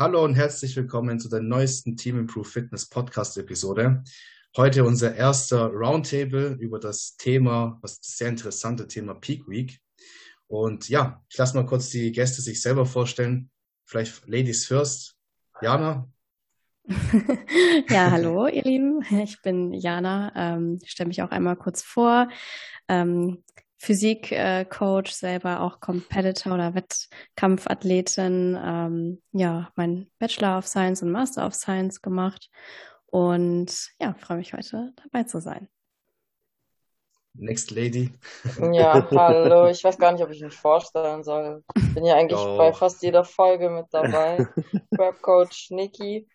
Hallo und herzlich willkommen zu der neuesten Team Improve Fitness Podcast Episode. Heute unser erster Roundtable über das Thema, das sehr interessante Thema Peak Week. Und ja, ich lasse mal kurz die Gäste sich selber vorstellen. Vielleicht Ladies first. Jana? ja, hallo ihr Lieben. Ich bin Jana. Ähm, stelle mich auch einmal kurz vor. Ähm, Physik-Coach, selber auch Competitor oder Wettkampfathletin. Ähm, ja, mein Bachelor of Science und Master of Science gemacht. Und ja, freue mich heute dabei zu sein. Next Lady. Ja, hallo. Ich weiß gar nicht, ob ich mich vorstellen soll. Ich bin ja eigentlich oh. bei fast jeder Folge mit dabei. Prep Coach Niki.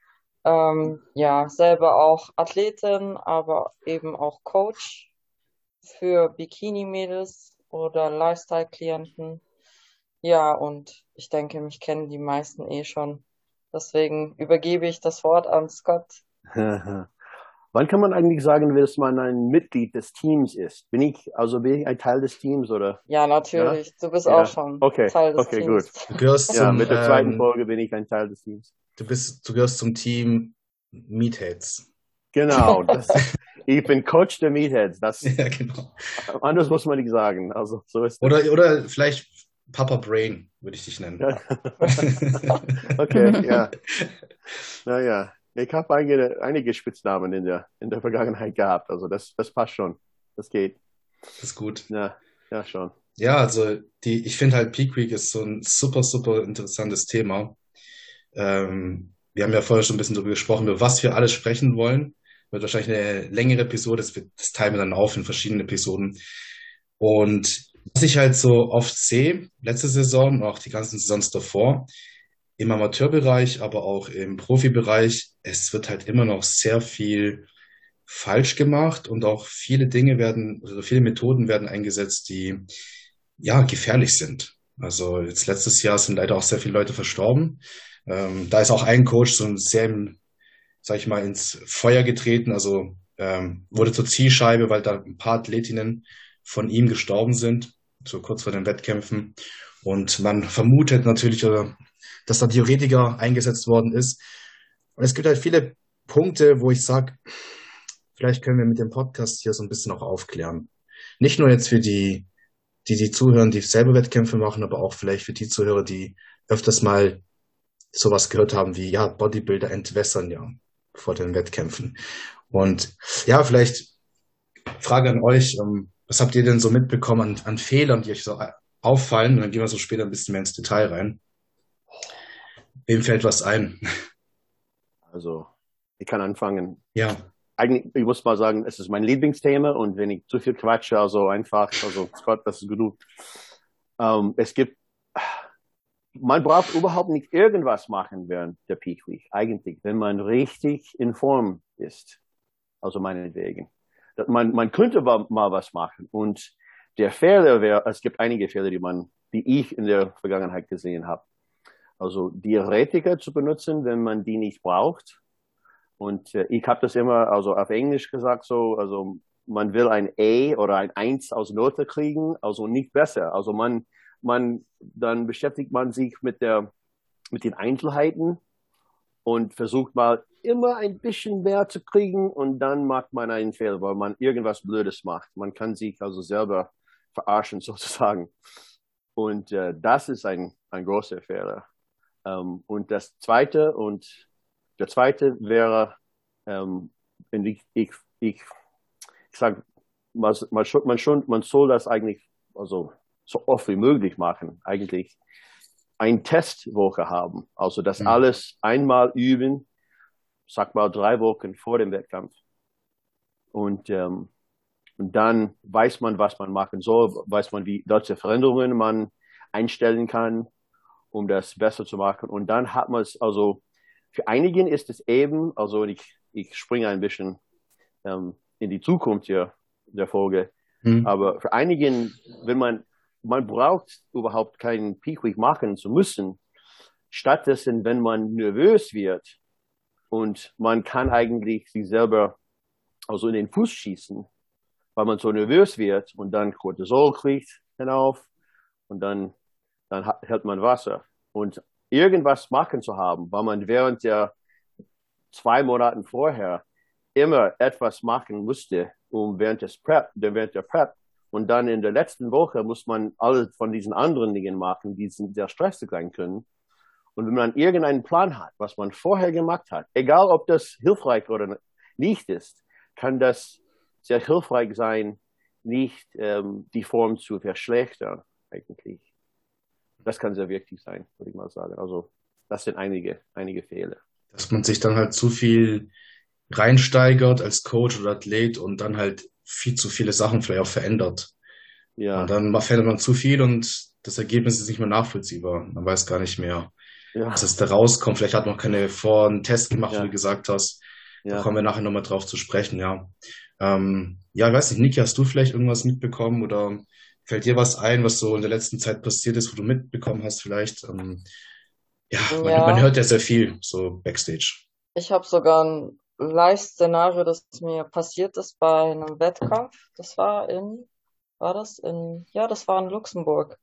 Ähm, ja, selber auch Athletin, aber eben auch Coach für Bikini-Mädels oder Lifestyle-Klienten. Ja, und ich denke, mich kennen die meisten eh schon. Deswegen übergebe ich das Wort an Scott. Wann kann man eigentlich sagen, dass man ein Mitglied des Teams ist? Bin ich, also bin ich ein Teil des Teams oder? Ja, natürlich. Ja? Du bist ja. auch schon okay. Teil des okay, Teams. Okay, gut. Du gehörst ja, zum, mit der zweiten ähm, Folge bin ich ein Teil des Teams. Du bist, du gehörst zum Team Meatheads. Genau. Das, ich bin Coach der Meatheads. Das, ja, genau. Anders muss man nicht sagen. Also, so ist oder, oder vielleicht Papa Brain würde ich dich nennen. okay, ja. Naja, ich habe einige, einige Spitznamen in der, in der Vergangenheit gehabt. Also das, das passt schon. Das geht. Das ist gut. Ja, ja schon. Ja, also die, ich finde halt Peak Week ist so ein super, super interessantes Thema. Ähm, wir haben ja vorher schon ein bisschen darüber gesprochen, über was wir alles sprechen wollen. Wird wahrscheinlich eine längere Episode, das, wird, das teilen wir dann auf in verschiedenen Episoden. Und was ich halt so oft sehe, letzte Saison auch die ganzen Saisons davor, im Amateurbereich, aber auch im Profibereich, es wird halt immer noch sehr viel falsch gemacht und auch viele Dinge werden, also viele Methoden werden eingesetzt, die ja gefährlich sind. Also jetzt letztes Jahr sind leider auch sehr viele Leute verstorben. Ähm, da ist auch ein Coach so sehr, im, sag ich mal, ins Feuer getreten, also ähm, wurde zur Zielscheibe, weil da ein paar Athletinnen von ihm gestorben sind, so kurz vor den Wettkämpfen. Und man vermutet natürlich, oder, dass da Theoretiker eingesetzt worden ist. Und es gibt halt viele Punkte, wo ich sage, vielleicht können wir mit dem Podcast hier so ein bisschen auch aufklären. Nicht nur jetzt für die, die, die zuhören, die selber Wettkämpfe machen, aber auch vielleicht für die Zuhörer, die öfters mal sowas gehört haben wie, ja, Bodybuilder entwässern ja vor den Wettkämpfen. Und ja, vielleicht Frage an euch, ähm, was habt ihr denn so mitbekommen an, an Fehlern, die euch so auffallen? Und dann gehen wir so später ein bisschen mehr ins Detail rein. Wem fällt was ein? Also, ich kann anfangen. Ja. Eigentlich, ich muss mal sagen, es ist mein Lieblingsthema und wenn ich zu viel quatsche, also einfach, also Scott, das ist genug. Ähm, es gibt man braucht überhaupt nicht irgendwas machen während der Peak Week, eigentlich, wenn man richtig in Form ist. Also meinetwegen. Man, man könnte mal was machen. Und der Fehler wäre, es gibt einige Fehler, die man, die ich in der Vergangenheit gesehen habe. Also Diuretika zu benutzen, wenn man die nicht braucht. Und äh, ich habe das immer, also auf Englisch gesagt so, also man will ein A oder ein Eins aus Note kriegen, also nicht besser. Also man, man, dann beschäftigt man sich mit der, mit den Einzelheiten und versucht mal immer ein bisschen mehr zu kriegen und dann macht man einen Fehler, weil man irgendwas Blödes macht. Man kann sich also selber verarschen sozusagen. Und äh, das ist ein, ein großer Fehler. Ähm, und das zweite und der zweite wäre, ähm, ich, ich, ich, ich sage, man, man, man soll das eigentlich, also so oft wie möglich machen, eigentlich ein Testwoche haben. Also das mhm. alles einmal üben, sag mal drei Wochen vor dem Wettkampf. Und, ähm, und dann weiß man, was man machen soll, weiß man, wie welche Veränderungen man einstellen kann, um das besser zu machen. Und dann hat man es, also für einigen ist es eben, also ich, ich springe ein bisschen ähm, in die Zukunft hier der Folge, mhm. aber für einigen, wenn man man braucht überhaupt keinen Peak machen zu müssen. Stattdessen, wenn man nervös wird und man kann eigentlich sich selber also in den Fuß schießen, weil man so nervös wird und dann Cortisol kriegt hinauf und dann, dann hält man Wasser. Und irgendwas machen zu haben, weil man während der zwei Monaten vorher immer etwas machen musste, um während des Prep, während der Prep. Und dann in der letzten Woche muss man alle von diesen anderen Dingen machen, die sehr stressig sein können. Und wenn man irgendeinen Plan hat, was man vorher gemacht hat, egal ob das hilfreich oder nicht ist, kann das sehr hilfreich sein, nicht ähm, die Form zu verschlechtern, eigentlich. Das kann sehr wichtig sein, würde ich mal sagen. Also, das sind einige, einige Fehler. Dass man sich dann halt zu viel reinsteigert als Coach oder Athlet und dann halt viel zu viele Sachen vielleicht auch verändert. Ja. Und dann verändert man zu viel und das Ergebnis ist nicht mehr nachvollziehbar. Man weiß gar nicht mehr, ja. was es da rauskommt. Vielleicht hat man keine vor einen Test gemacht, ja. wie du gesagt hast. Ja. Da kommen wir nachher nochmal drauf zu sprechen, ja. Ähm, ja, ich weiß nicht, Niki, hast du vielleicht irgendwas mitbekommen oder fällt dir was ein, was so in der letzten Zeit passiert ist, wo du mitbekommen hast vielleicht? Ähm, ja, man, ja, man, hört ja sehr viel so Backstage. Ich habe sogar ein Live-Szenario, das mir passiert ist bei einem Wettkampf. Das war in, war das in, ja, das war in Luxemburg.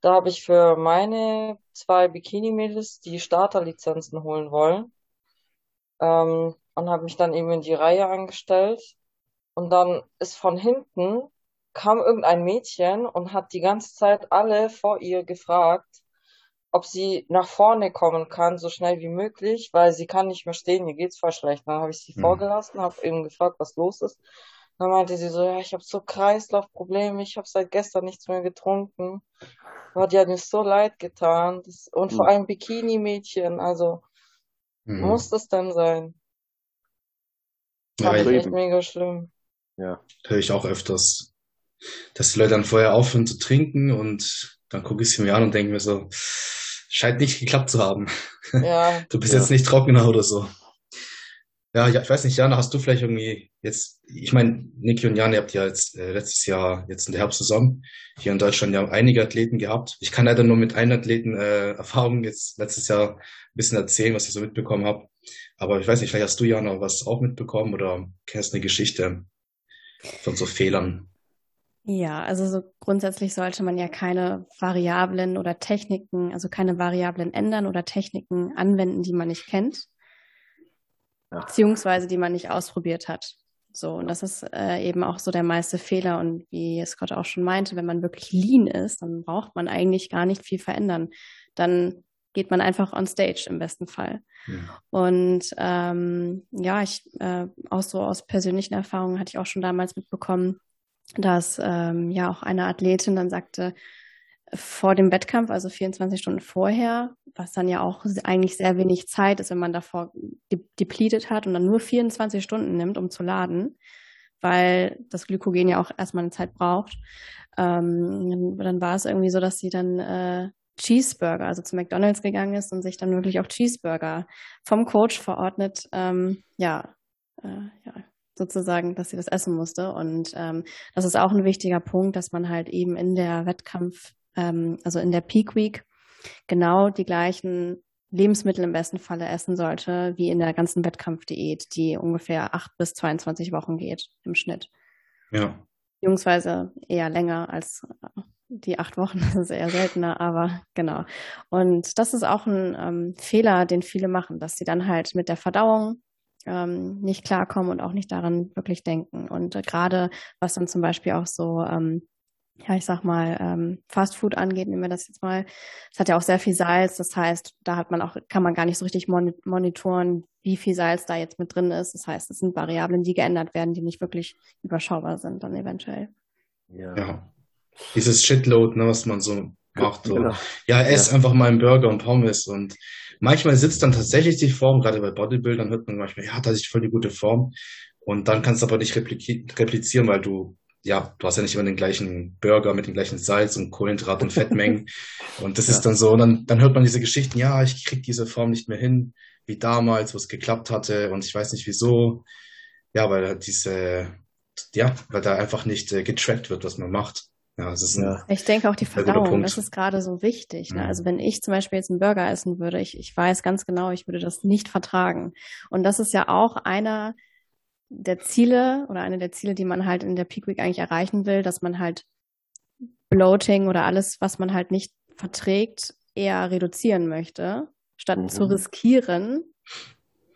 Da habe ich für meine zwei Bikini-Mädels die Starterlizenzen holen wollen. Ähm, und habe mich dann eben in die Reihe angestellt. Und dann ist von hinten kam irgendein Mädchen und hat die ganze Zeit alle vor ihr gefragt, ob sie nach vorne kommen kann, so schnell wie möglich, weil sie kann nicht mehr stehen, ihr geht's voll schlecht. Dann habe ich sie mhm. vorgelassen, habe eben gefragt, was los ist. Dann meinte sie so, ja, ich habe so Kreislaufprobleme, ich habe seit gestern nichts mehr getrunken. Aber die hat mir so leid getan. Das, und mhm. vor allem Bikini-Mädchen, also mhm. muss das denn sein? Ja, das echt mega schlimm. Ja, höre ich auch öfters, dass die Leute dann vorher aufhören zu trinken und dann gucke ich sie mir an und denke mir so, scheint nicht geklappt zu haben. Ja. Du bist ja. jetzt nicht trockener oder so. Ja, ja, ich weiß nicht, Jana, hast du vielleicht irgendwie jetzt, ich meine, Niki und Jan, ihr habt ja jetzt äh, letztes Jahr, jetzt in der Herbstsaison, hier in Deutschland ja einige Athleten gehabt. Ich kann leider nur mit einem Athleten äh, Erfahrungen jetzt letztes Jahr ein bisschen erzählen, was ich so mitbekommen habe. Aber ich weiß nicht, vielleicht hast du, Jana, was auch mitbekommen oder kennst eine Geschichte von so Fehlern. Ja, also so grundsätzlich sollte man ja keine Variablen oder Techniken, also keine Variablen ändern oder Techniken anwenden, die man nicht kennt, ja. beziehungsweise die man nicht ausprobiert hat. So, und das ist äh, eben auch so der meiste Fehler. Und wie Scott auch schon meinte, wenn man wirklich lean ist, dann braucht man eigentlich gar nicht viel verändern. Dann geht man einfach on stage im besten Fall. Ja. Und ähm, ja, ich äh, auch so aus persönlichen Erfahrungen hatte ich auch schon damals mitbekommen, dass ähm, ja auch eine Athletin dann sagte, vor dem Wettkampf, also 24 Stunden vorher, was dann ja auch eigentlich sehr wenig Zeit ist, wenn man davor depleted hat und dann nur 24 Stunden nimmt, um zu laden, weil das Glykogen ja auch erstmal eine Zeit braucht. Ähm, dann war es irgendwie so, dass sie dann äh, Cheeseburger, also zu McDonalds gegangen ist und sich dann wirklich auch Cheeseburger vom Coach verordnet, ähm, ja, äh, ja, sozusagen, dass sie das essen musste. Und ähm, das ist auch ein wichtiger Punkt, dass man halt eben in der Wettkampf, ähm, also in der Peak Week, genau die gleichen Lebensmittel im besten Falle essen sollte, wie in der ganzen Wettkampfdiät, die ungefähr acht bis 22 Wochen geht im Schnitt. Ja. Beziehungsweise eher länger als äh, die acht Wochen, das ist eher seltener, aber genau. Und das ist auch ein ähm, Fehler, den viele machen, dass sie dann halt mit der Verdauung ähm, nicht klarkommen und auch nicht daran wirklich denken. Und äh, gerade was dann zum Beispiel auch so, ähm, ja, ich sag mal, ähm, Fast Food angeht, nehmen wir das jetzt mal. Es hat ja auch sehr viel Salz, das heißt, da hat man auch, kann man gar nicht so richtig monitoren, wie viel Salz da jetzt mit drin ist. Das heißt, es sind Variablen, die geändert werden, die nicht wirklich überschaubar sind dann eventuell. Ja. ja. Dieses Shitload, ne, was man so macht. So. Genau. Ja, ess ja. einfach mal einen Burger und Pommes und Manchmal sitzt dann tatsächlich die Form, gerade bei Bodybuildern hört man manchmal, ja, da ist voll die gute Form. Und dann kannst du aber nicht replizieren, weil du, ja, du hast ja nicht immer den gleichen Burger mit dem gleichen Salz und Kohlenhydrat und Fettmengen. und das ja. ist dann so, und dann, dann hört man diese Geschichten, ja, ich krieg diese Form nicht mehr hin, wie damals, wo es geklappt hatte und ich weiß nicht wieso. Ja, weil diese, ja, weil da einfach nicht äh, getrackt wird, was man macht. Ja, es ist ja. Ich denke auch die Verdauung, das ist gerade so wichtig. Ne? Mhm. Also wenn ich zum Beispiel jetzt einen Burger essen würde, ich, ich weiß ganz genau, ich würde das nicht vertragen. Und das ist ja auch einer der Ziele oder eine der Ziele, die man halt in der Peak Week eigentlich erreichen will, dass man halt Bloating oder alles, was man halt nicht verträgt, eher reduzieren möchte, statt Mhm. zu riskieren,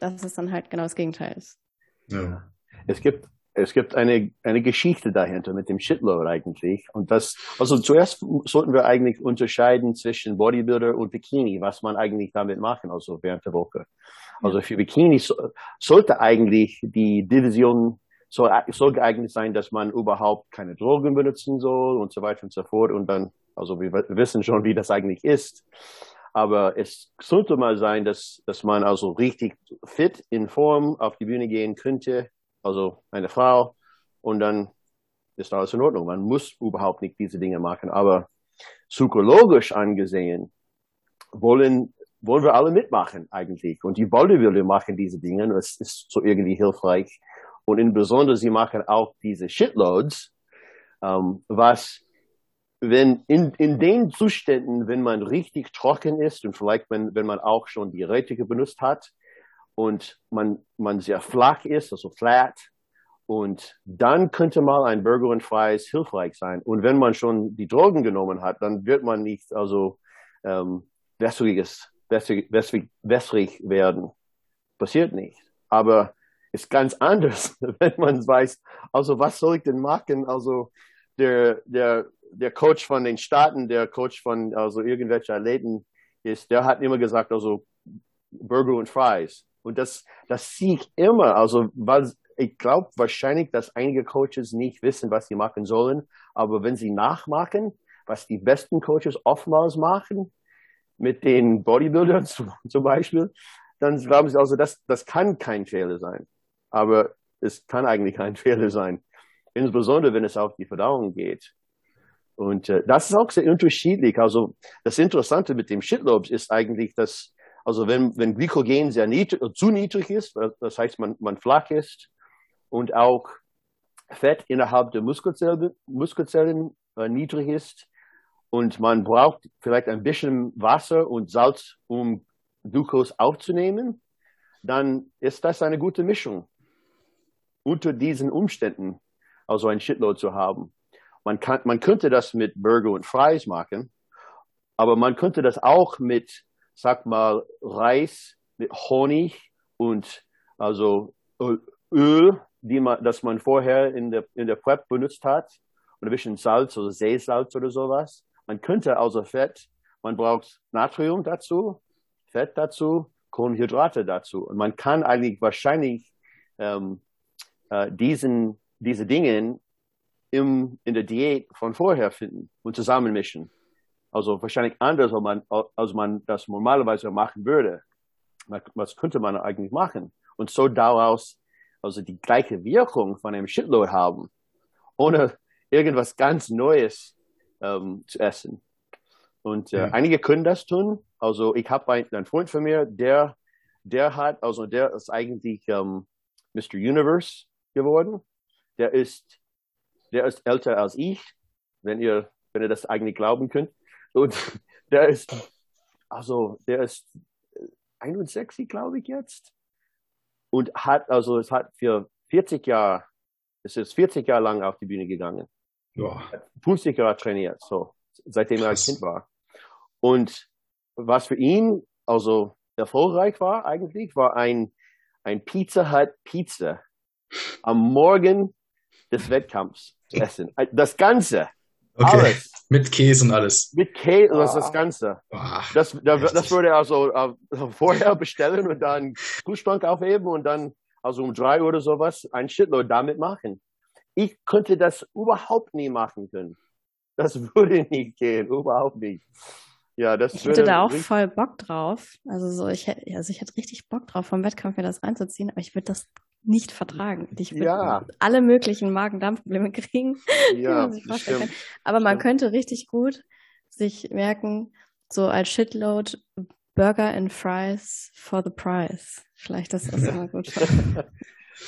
dass es dann halt genau das Gegenteil ist. Ja. Es gibt, es gibt eine, eine Geschichte dahinter mit dem Shitload eigentlich. Und das, also zuerst sollten wir eigentlich unterscheiden zwischen Bodybuilder und Bikini, was man eigentlich damit machen, also während der Woche. Also für Bikini so, sollte eigentlich die Division soll, soll geeignet sein, dass man überhaupt keine Drogen benutzen soll und so weiter und so fort. Und dann, also wir wissen schon, wie das eigentlich ist. Aber es sollte mal sein, dass, dass man also richtig fit in Form auf die Bühne gehen könnte, also eine Frau, und dann ist alles in Ordnung. Man muss überhaupt nicht diese Dinge machen. Aber psychologisch angesehen wollen, wollen wir alle mitmachen eigentlich. Und die Bodybuilder machen diese Dinge. Es ist so irgendwie hilfreich. Und insbesondere sie machen auch diese Shitloads, ähm, was wenn in, in den Zuständen, wenn man richtig trocken ist und vielleicht wenn, wenn man auch schon die Rätige benutzt hat und man, man sehr flach ist, also flat, und dann könnte mal ein Burger und Fries hilfreich sein. Und wenn man schon die Drogen genommen hat, dann wird man nicht also ähm, wässriges, wässrig, wässrig, wässrig werden. Passiert nicht. Aber ist ganz anders, wenn man weiß, also was soll ich denn machen? Also der, der, der Coach von den Staaten, der Coach von also irgendwelche Athleten ist, der hat immer gesagt, also Burger und Fries. Und das, das sehe ich immer. Also was, ich glaube wahrscheinlich, dass einige Coaches nicht wissen, was sie machen sollen. Aber wenn sie nachmachen, was die besten Coaches oftmals machen, mit den Bodybuildern zum, Beispiel, dann glauben sie also, das, das kann kein Fehler sein. Aber es kann eigentlich kein Fehler sein. Insbesondere, wenn es auf die Verdauung geht. Und äh, das ist auch sehr unterschiedlich. Also das Interessante mit dem Shitlobes ist eigentlich, dass also wenn, wenn Glykogen sehr niedrig, zu niedrig ist, das heißt man, man flach ist und auch Fett innerhalb der Muskelzellen, Muskelzellen äh, niedrig ist und man braucht vielleicht ein bisschen Wasser und Salz, um Glucose aufzunehmen, dann ist das eine gute Mischung unter diesen Umständen, also ein Shitload zu haben. Man, kann, man könnte das mit Burger und Fries machen, aber man könnte das auch mit, sag mal, Reis, mit Honig und also Öl, die man, das man vorher in der, in der Prep benutzt hat, und ein bisschen Salz oder Seesalz oder sowas. Man könnte also Fett, man braucht Natrium dazu, Fett dazu, Kohlenhydrate dazu. Und man kann eigentlich wahrscheinlich ähm, äh, diesen, diese Dinge im, in der Diät von vorher finden und zusammenmischen. Also wahrscheinlich anders, als man, als man das normalerweise machen würde. Was könnte man eigentlich machen? Und so daraus also die gleiche Wirkung von einem Shitload haben, ohne irgendwas ganz Neues ähm, zu essen. Und äh, ja. einige können das tun. Also ich habe einen, einen Freund von mir, der, der hat, also der ist eigentlich ähm, Mr. Universe geworden. Der ist, der ist älter als ich, wenn ihr, wenn ihr das eigentlich glauben könnt. Und der ist, also der ist 61, glaube ich jetzt. Und hat, also es hat für 40 Jahre, es ist 40 Jahre lang auf die Bühne gegangen. Ja. 50 Jahre trainiert, so, seitdem er ein Kind war. Und was für ihn also erfolgreich war eigentlich, war ein, ein Pizza Hut Pizza am Morgen des Wettkampfs essen. Das Ganze. Okay. Alles. Mit Käse und alles. Mit Käse, das ist das Ganze. Boah, Das, da, das würde er also äh, vorher bestellen und dann Kühlschrank aufheben und dann also um drei oder sowas ein Shitload damit machen. Ich könnte das überhaupt nie machen können. Das würde nicht gehen, überhaupt nicht. Ja, das Ich hätte da auch voll Bock drauf. Also so, ich hätte, also ich hätte richtig Bock drauf, vom Wettkampf mir das reinzuziehen, aber ich würde das nicht vertragen. Ich würde Ja. alle möglichen Magen-Darm-Probleme kriegen, Ja, man sich vorstellen stimmt. kann. Aber man stimmt. könnte richtig gut sich merken, so als Shitload Burger and Fries for the price. Vielleicht ist das immer gut.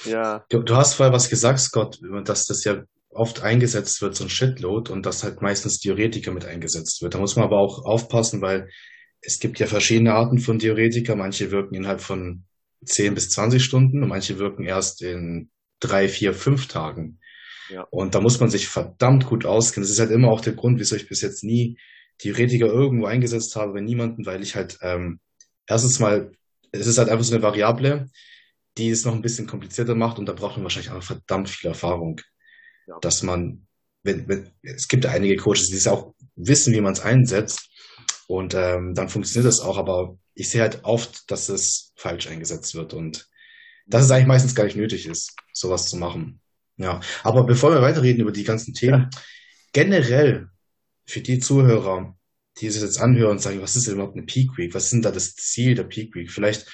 Ja, Du, du hast vorher was gesagt, Scott, dass das ja oft eingesetzt wird, so ein Shitload, und dass halt meistens Diuretika mit eingesetzt wird. Da muss man aber auch aufpassen, weil es gibt ja verschiedene Arten von Diuretika. Manche wirken innerhalb von 10 bis 20 Stunden und manche wirken erst in drei, vier, fünf Tagen. Ja. Und da muss man sich verdammt gut auskennen. Das ist halt immer auch der Grund, wieso ich bis jetzt nie Theoretiker irgendwo eingesetzt habe, bei niemanden, weil ich halt ähm, erstens mal, es ist halt einfach so eine Variable, die es noch ein bisschen komplizierter macht und da braucht man wahrscheinlich auch verdammt viel Erfahrung, ja. dass man, wenn, wenn, es gibt einige Coaches, die es auch wissen, wie man es einsetzt und ähm, dann funktioniert das auch, aber ich sehe halt oft, dass es falsch eingesetzt wird und dass es eigentlich meistens gar nicht nötig ist, sowas zu machen. Ja, aber bevor wir weiterreden über die ganzen Themen, ja. generell für die Zuhörer, die sich jetzt anhören und sagen, was ist denn überhaupt eine Peak Week? Was ist denn da das Ziel der Peak Week? Vielleicht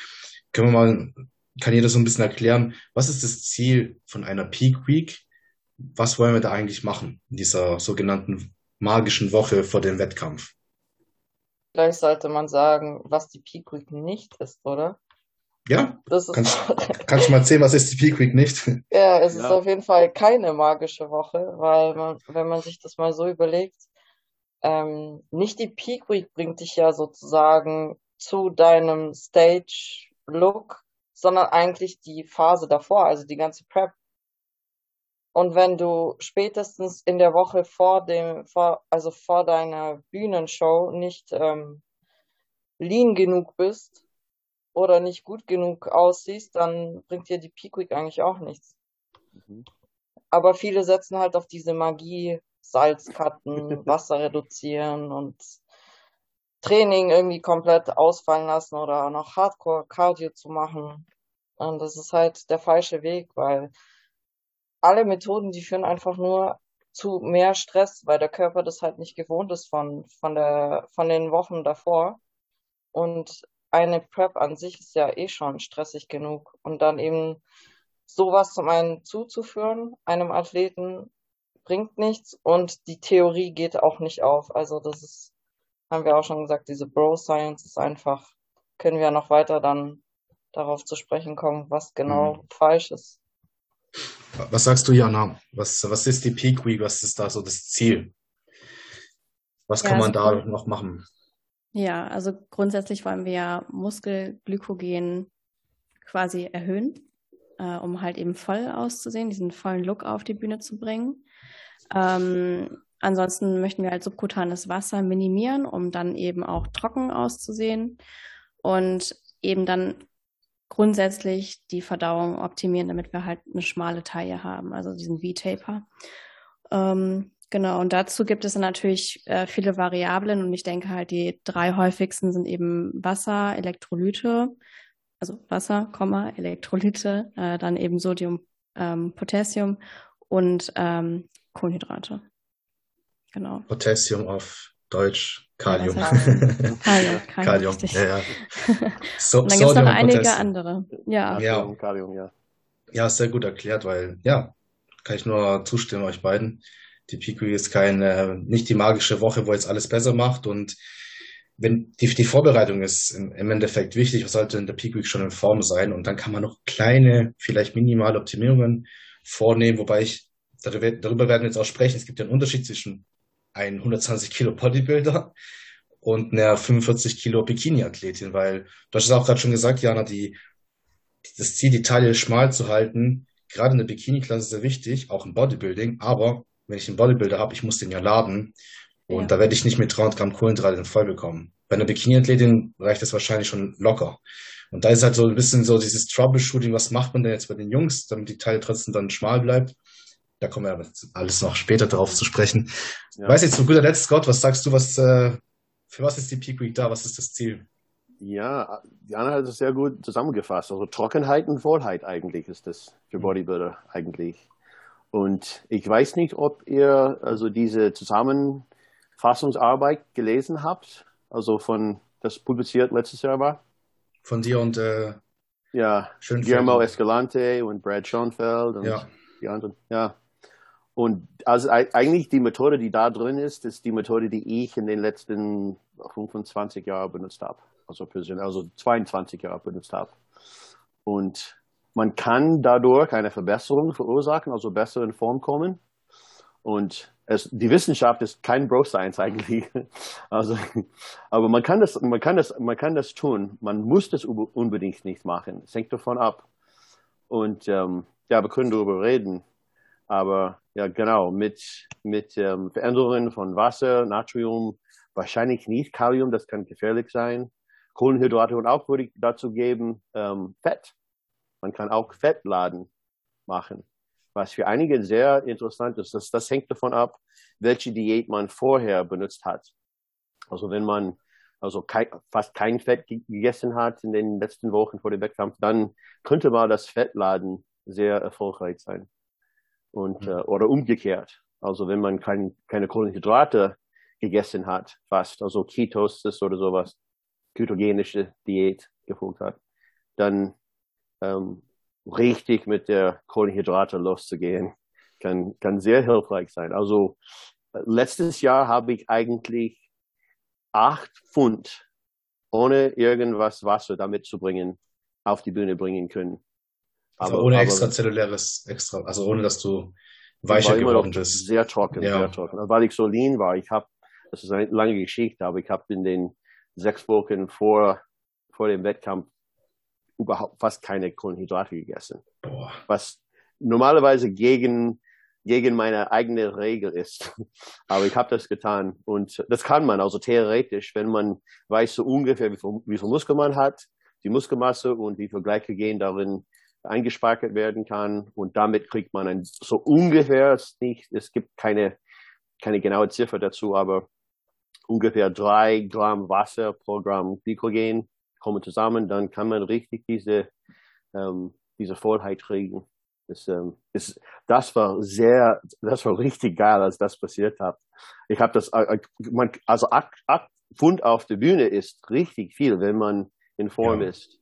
können wir mal, kann jeder so ein bisschen erklären, was ist das Ziel von einer Peak Week? Was wollen wir da eigentlich machen in dieser sogenannten magischen Woche vor dem Wettkampf? Vielleicht sollte man sagen, was die Peak Week nicht ist, oder? Ja, das ist kannst, kannst du mal erzählen, was ist die Peak Week nicht? Ja, es ja. ist auf jeden Fall keine magische Woche, weil man, wenn man sich das mal so überlegt, ähm, nicht die Peak Week bringt dich ja sozusagen zu deinem Stage-Look, sondern eigentlich die Phase davor, also die ganze Prep. Und wenn du spätestens in der Woche vor dem, vor, also vor deiner Bühnenshow nicht ähm, lean genug bist oder nicht gut genug aussiehst, dann bringt dir die Peak Week eigentlich auch nichts. Mhm. Aber viele setzen halt auf diese Magie Salz cutten, Wasser reduzieren und Training irgendwie komplett ausfallen lassen oder noch Hardcore Cardio zu machen. Und das ist halt der falsche Weg, weil alle Methoden, die führen einfach nur zu mehr Stress, weil der Körper das halt nicht gewohnt ist von, von der, von den Wochen davor. Und eine Prep an sich ist ja eh schon stressig genug. Und dann eben sowas zum einen zuzuführen, einem Athleten, bringt nichts und die Theorie geht auch nicht auf. Also das ist, haben wir auch schon gesagt, diese Bro Science ist einfach, können wir noch weiter dann darauf zu sprechen kommen, was genau mhm. falsch ist. Was sagst du, Jana? Was, was ist die Peak Week? Was ist da so das Ziel? Was ja, kann man also da noch machen? Ja, also grundsätzlich wollen wir ja Muskelglykogen quasi erhöhen, äh, um halt eben voll auszusehen, diesen vollen Look auf die Bühne zu bringen. Ähm, ansonsten möchten wir halt subkutanes Wasser minimieren, um dann eben auch trocken auszusehen und eben dann grundsätzlich die Verdauung optimieren, damit wir halt eine schmale Taille haben, also diesen V-Taper. Ähm, genau, und dazu gibt es natürlich äh, viele Variablen und ich denke halt, die drei häufigsten sind eben Wasser, Elektrolyte, also Wasser, Komma, Elektrolyte, äh, dann eben Sodium, ähm, Potassium und ähm, Kohlenhydrate. Genau. Potassium auf Deutsch, Kalium. Ja, Kalium, Kalium, Kalium. Ja, ja. So, und dann gibt es noch einige Potassium. andere. Ja. Ja. Kalium, ja. Ja, sehr gut erklärt, weil, ja, kann ich nur zustimmen euch beiden. Die Pico ist keine, nicht die magische Woche, wo jetzt alles besser macht. Und wenn die, die Vorbereitung ist im, im Endeffekt wichtig, was sollte in der Peak Week schon in Form sein? Und dann kann man noch kleine, vielleicht minimale Optimierungen vornehmen, wobei ich darüber werden wir jetzt auch sprechen. Es gibt ja einen Unterschied zwischen einem 120 Kilo Bodybuilder und einer 45 Kilo Bikini-Athletin, weil du hast es auch gerade schon gesagt, Jana, die, das Ziel, die Taille schmal zu halten, gerade in der Bikini-Klasse sehr wichtig, auch im Bodybuilding, aber wenn ich einen Bodybuilder habe, ich muss den ja laden und ja. da werde ich nicht mit 300 Gramm Kohlenhydrate voll bekommen. Bei einer Bikini-Athletin reicht das wahrscheinlich schon locker. Und da ist halt so ein bisschen so dieses Troubleshooting, was macht man denn jetzt bei den Jungs, damit die Taille trotzdem dann schmal bleibt. Da kommen wir aber alles noch später darauf zu sprechen. Ja. Weiß jetzt zu guter Letzt, Scott, was sagst du, was, äh, für was ist die Peak Week da? Was ist das Ziel? Ja, Jana hat es sehr gut zusammengefasst. Also Trockenheit und Vollheit eigentlich ist das für mhm. Bodybuilder eigentlich. Und ich weiß nicht, ob ihr also diese Zusammenfassungsarbeit gelesen habt, also von das publiziert letztes Jahr war. Von dir und äh, ja, Guillermo Escalante und Brad Schoenfeld und ja. die anderen. Ja, und also eigentlich die Methode, die da drin ist, ist die Methode, die ich in den letzten 25 Jahren benutzt habe. Also persönlich, also 22 Jahre benutzt habe. Und man kann dadurch eine Verbesserung verursachen, also besser in Form kommen. Und es, die Wissenschaft ist kein Bro Science eigentlich. Also, aber man kann das, man kann das, man kann das tun. Man muss das unbedingt nicht machen. Es hängt davon ab. Und ähm, ja, wir können darüber reden. Aber ja, genau, mit, mit ähm, Veränderungen von Wasser, Natrium, wahrscheinlich nicht Kalium, das kann gefährlich sein. Kohlenhydrate und auch würde ich dazu geben ähm, Fett. Man kann auch Fettladen machen, was für einige sehr interessant ist. Das, das hängt davon ab, welche Diät man vorher benutzt hat. Also wenn man also kein, fast kein Fett gegessen hat in den letzten Wochen vor dem Wettkampf, dann könnte mal das Fettladen sehr erfolgreich sein. Und, mhm. äh, oder umgekehrt. Also wenn man kein, keine Kohlenhydrate gegessen hat, fast, also Ketosis oder sowas, ketogenische Diät gefolgt hat, dann ähm, richtig mit der Kohlenhydrate loszugehen, kann, kann sehr hilfreich sein. Also äh, letztes Jahr habe ich eigentlich acht Pfund ohne irgendwas Wasser damit zu bringen auf die Bühne bringen können. Also aber, ohne aber, extrazelluläres extra, also ohne dass du weicher geworden bist. Sehr trocken, ja. sehr trocken. Weil ich so lean war, ich habe, das ist eine lange Geschichte, aber ich habe in den sechs Wochen vor, vor dem Wettkampf überhaupt fast keine Kohlenhydrate gegessen. Boah. Was normalerweise gegen, gegen meine eigene Regel ist. Aber ich habe das getan. Und das kann man, also theoretisch, wenn man weiß so ungefähr, wie viel, wie viel Muskel man hat, die Muskelmasse und wie viel Glykogen darin eingespeichert werden kann. Und damit kriegt man ein, so ungefähr, es, nicht, es gibt keine, keine genaue Ziffer dazu, aber ungefähr drei Gramm Wasser pro Gramm Glykogen kommen zusammen, dann kann man richtig diese, ähm, diese Vollheit kriegen. Das, ähm, ist, das war sehr, das war richtig geil, als das passiert hat. Ich habe das, äh, man, also acht, acht Pfund auf der Bühne ist richtig viel, wenn man in Form ja. ist.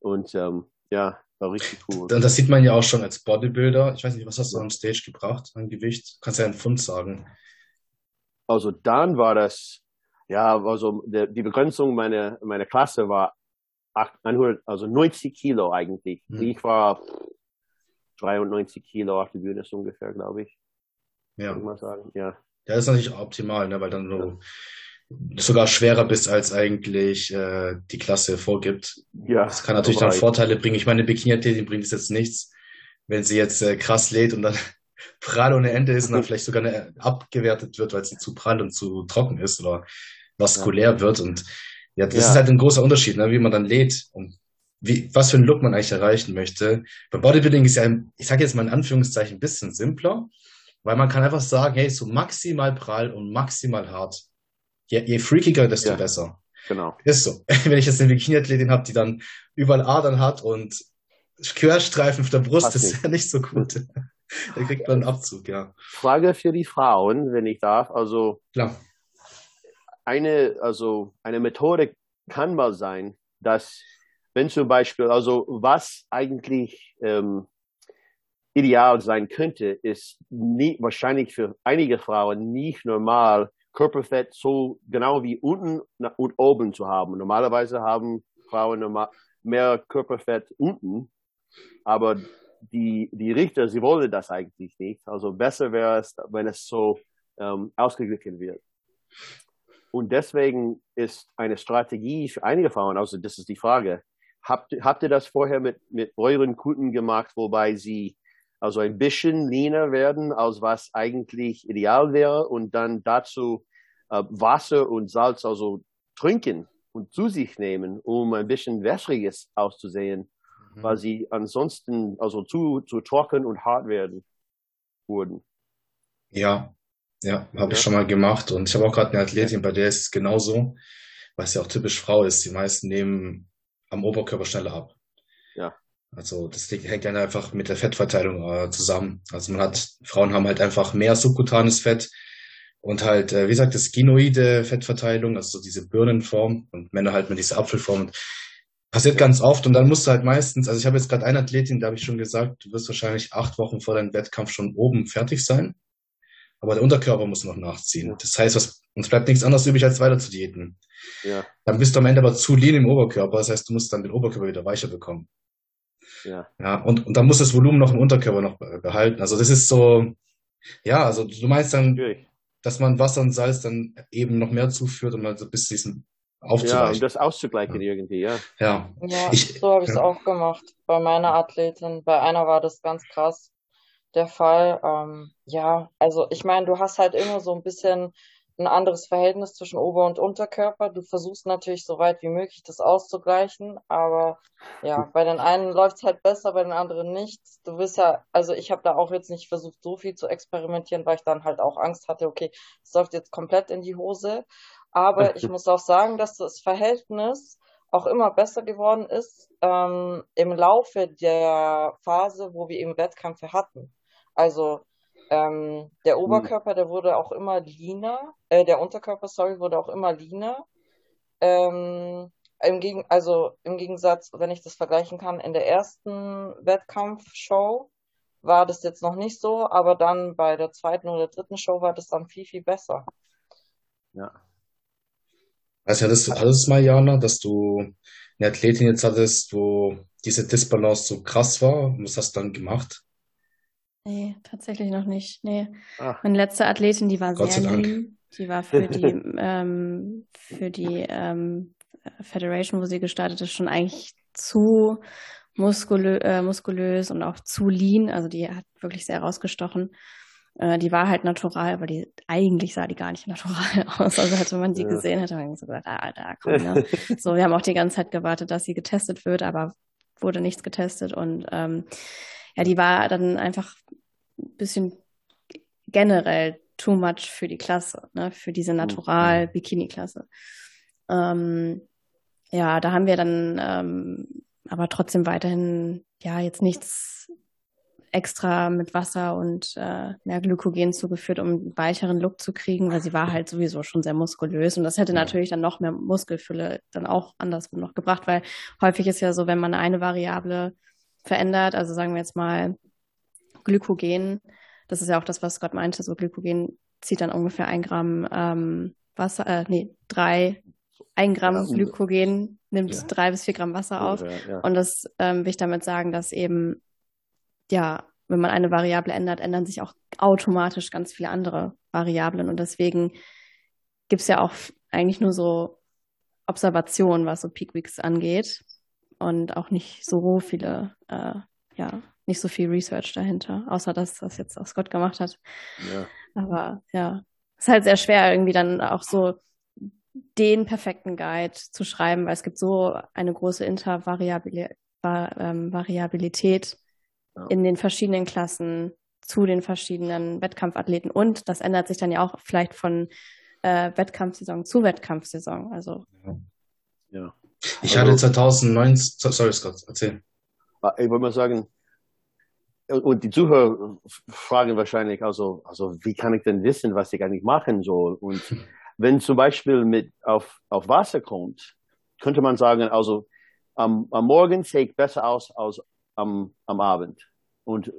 Und ähm, ja, war richtig cool. Das sieht man ja auch schon als Bodybuilder. Ich weiß nicht, was hast du am Stage gebracht an Gewicht? Kannst du ja einen Pfund sagen. Also dann war das, ja, also der, die Begrenzung meiner, meiner Klasse war 100, also 90 Kilo eigentlich. Hm. Ich war 93 Kilo auf der Bühne so ungefähr, glaube ich. Ja. Ich mal sagen. Ja. das ist natürlich optimal, ne, weil dann du ja. sogar schwerer bist, als eigentlich äh, die Klasse vorgibt. Ja. Das kann natürlich dann Vorteile bringen. Ich meine, Bikini-Athletin bringt es jetzt nichts, wenn sie jetzt äh, krass lädt und dann prall ohne Ende ist und dann vielleicht sogar eine, abgewertet wird, weil sie zu prall und zu trocken ist oder vaskulär ja. wird. Und ja, das ja. ist halt ein großer Unterschied, ne, wie man dann lädt und wie, was für einen Look man eigentlich erreichen möchte. Bei Bodybuilding ist ja, ich sage jetzt mal in Anführungszeichen, ein bisschen simpler, weil man kann einfach sagen, hey, so maximal prall und maximal hart. Je, je freakiger, desto ja. besser. Genau. Ist so. Wenn ich jetzt eine Bikini-Athletin habe, die dann überall Adern hat und Querstreifen auf der Brust, Passt das ist ja nicht so gut. da kriegt man einen Abzug, ja. Frage für die Frauen, wenn ich darf. Also Klar. Eine, also eine Methode kann mal sein, dass wenn zum Beispiel, also was eigentlich ähm, ideal sein könnte, ist nie, wahrscheinlich für einige Frauen nicht normal, Körperfett so genau wie unten und oben zu haben. Normalerweise haben Frauen mehr Körperfett unten, aber die, die Richter, sie wollen das eigentlich nicht. Also besser wäre es, wenn es so ähm, ausgeglichen wird. Und deswegen ist eine Strategie für einige Frauen, also das ist die Frage, habt, habt ihr das vorher mit, mit euren Kunden gemacht, wobei sie also ein bisschen leaner werden, als was eigentlich ideal wäre und dann dazu äh, Wasser und Salz also trinken und zu sich nehmen, um ein bisschen wässriges auszusehen mhm. weil sie ansonsten also zu, zu trocken und hart werden wurden. Ja, ja, habe ja. ich schon mal gemacht und ich habe auch gerade eine Athletin, bei der ist es genauso, was ja auch typisch Frau ist. Die meisten nehmen am Oberkörper schneller ab. Ja. Also das hängt dann einfach mit der Fettverteilung äh, zusammen. Also man hat, Frauen haben halt einfach mehr subkutanes Fett und halt, äh, wie gesagt, das ginoide Fettverteilung, also so diese Birnenform und Männer halt mit dieser Apfelform. Und Passiert ganz oft und dann musst du halt meistens, also ich habe jetzt gerade eine Athletin, da habe ich schon gesagt, du wirst wahrscheinlich acht Wochen vor deinem Wettkampf schon oben fertig sein, aber der Unterkörper muss noch nachziehen. Das heißt, was, uns bleibt nichts anderes übrig, als weiter zu diäten. Ja. Dann bist du am Ende aber zu lean im Oberkörper, das heißt, du musst dann den Oberkörper wieder weicher bekommen. Ja. Ja, und, und dann muss das Volumen noch im Unterkörper noch behalten. Also das ist so, ja, also du meinst dann, Natürlich. dass man Wasser und Salz dann eben noch mehr zuführt und also bis diesen aufzuweichen. Ja, um das auszugleichen ja. irgendwie, ja. Ja, ja ich, so habe ich es ja. auch gemacht bei meiner Athletin. Bei einer war das ganz krass der Fall. Ähm, ja, also ich meine, du hast halt immer so ein bisschen ein anderes Verhältnis zwischen Ober- und Unterkörper. Du versuchst natürlich so weit wie möglich das auszugleichen, aber ja, bei den einen läuft es halt besser, bei den anderen nicht. Du wirst ja, also ich habe da auch jetzt nicht versucht, so viel zu experimentieren, weil ich dann halt auch Angst hatte, okay, es läuft jetzt komplett in die Hose. Aber ich muss auch sagen, dass das Verhältnis auch immer besser geworden ist ähm, im Laufe der Phase, wo wir eben Wettkämpfe hatten. Also ähm, der hm. Oberkörper, der wurde auch immer leaner, äh, der Unterkörper, sorry, wurde auch immer leaner. Ähm, im Gegen also im Gegensatz, wenn ich das vergleichen kann, in der ersten Wettkampfshow war das jetzt noch nicht so, aber dann bei der zweiten oder dritten Show war das dann viel, viel besser. Ja. Also hattest, du mal, Jana, dass du eine Athletin jetzt hattest, wo diese Disbalance so krass war und was hast du dann gemacht? Nee, tatsächlich noch nicht. Nee. Ach. Meine letzte Athletin, die war Gott sehr lean. Die war für die, ähm, für die ähm, Federation, wo sie gestartet ist, schon eigentlich zu muskulö äh, muskulös und auch zu lean. Also die hat wirklich sehr rausgestochen. Äh, die war halt natural, aber die eigentlich sah die gar nicht natural aus. Also hätte man die ja. gesehen, hätte man so gesagt, ah, Alter, komm, ne? so, wir haben auch die ganze Zeit gewartet, dass sie getestet wird, aber wurde nichts getestet und ähm, ja, die war dann einfach ein bisschen generell too much für die Klasse, ne, für diese mhm. Natural-Bikini-Klasse. Ähm, ja, da haben wir dann ähm, aber trotzdem weiterhin ja jetzt nichts extra mit Wasser und äh, mehr Glykogen zugeführt, um einen weicheren Look zu kriegen, weil sie war halt sowieso schon sehr muskulös und das hätte natürlich dann noch mehr Muskelfülle dann auch andersrum noch gebracht, weil häufig ist ja so, wenn man eine Variable verändert. Also sagen wir jetzt mal Glykogen. Das ist ja auch das, was Gott meinte. So Glykogen zieht dann ungefähr ein Gramm ähm, Wasser, äh, nee, drei, ein Gramm ja, Glykogen nimmt ja. drei bis vier Gramm Wasser auf. Ja, Und das ähm, will ich damit sagen, dass eben, ja, wenn man eine Variable ändert, ändern sich auch automatisch ganz viele andere Variablen. Und deswegen gibt es ja auch eigentlich nur so Observationen, was so Peak Weeks angeht und auch nicht so viele, äh, ja, nicht so viel Research dahinter, außer dass das jetzt auch Scott gemacht hat. Ja. Aber ja, es ist halt sehr schwer, irgendwie dann auch so den perfekten Guide zu schreiben, weil es gibt so eine große Intervariabilität ja. in den verschiedenen Klassen zu den verschiedenen Wettkampfathleten und das ändert sich dann ja auch vielleicht von äh, Wettkampfsaison zu Wettkampfsaison. Also ja. ja. Ich also, hatte 2019, sorry Scott, erzähl. Ah, ich wollte mal sagen, und die Zuhörer fragen wahrscheinlich, also, also wie kann ich denn wissen, was ich eigentlich machen soll? Und wenn zum Beispiel mit auf, auf Wasser kommt, könnte man sagen, also am, am Morgen sehe ich besser aus als am, am Abend. Und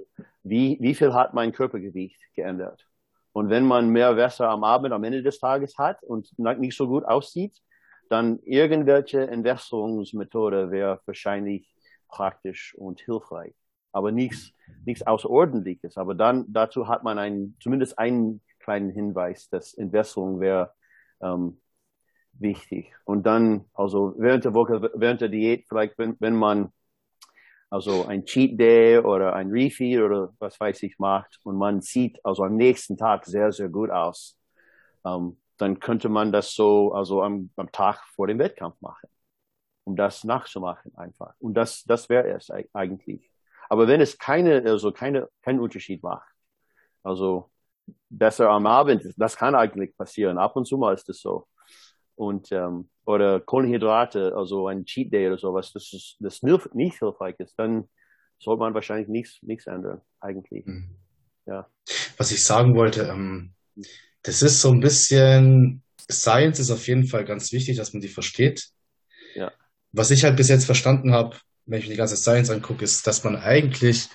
wie, wie viel hat mein Körpergewicht geändert? Und wenn man mehr Wasser am Abend, am Ende des Tages hat und nicht so gut aussieht, dann irgendwelche Entwässerungsmethode wäre wahrscheinlich praktisch und hilfreich. Aber nichts, nichts Außerordentliches. Aber dann dazu hat man einen, zumindest einen kleinen Hinweis, dass Entwässerung wäre ähm, wichtig. Und dann, also während der Woche, während der Diät, vielleicht wenn, wenn man also ein Cheat Day oder ein Refeed oder was weiß ich macht und man sieht also am nächsten Tag sehr, sehr gut aus, ähm, dann könnte man das so also am, am Tag vor dem Wettkampf machen, um das nachzumachen einfach. Und das, das wäre es eigentlich. Aber wenn es keine, also keine, keinen Unterschied macht, also besser am Abend, das kann eigentlich passieren. Ab und zu mal ist das so. Und ähm, oder Kohlenhydrate, also ein Cheat Day oder sowas, das ist das nicht hilfreich ist, dann sollte man wahrscheinlich nichts nichts ändern eigentlich. Mhm. Ja. Was ich sagen wollte, ähm, das ist so ein bisschen, Science ist auf jeden Fall ganz wichtig, dass man die versteht. Ja. Was ich halt bis jetzt verstanden habe, wenn ich mir die ganze Science angucke, ist, dass man eigentlich,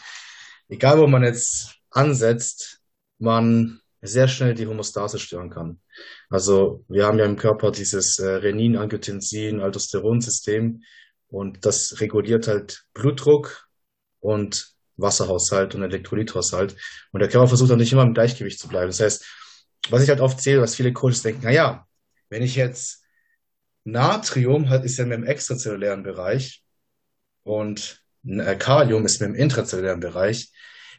egal wo man jetzt ansetzt, man sehr schnell die Homostase stören kann. Also wir haben ja im Körper dieses äh, Renin, Angiotensin, Aldosteronsystem und das reguliert halt Blutdruck und Wasserhaushalt und Elektrolythaushalt. Und der Körper versucht dann nicht immer im Gleichgewicht zu bleiben. Das heißt, was ich halt oft sehe, was viele Coaches denken, na ja, wenn ich jetzt Natrium hat, ist ja mit dem extrazellulären Bereich und äh, Kalium ist mit dem intrazellulären Bereich.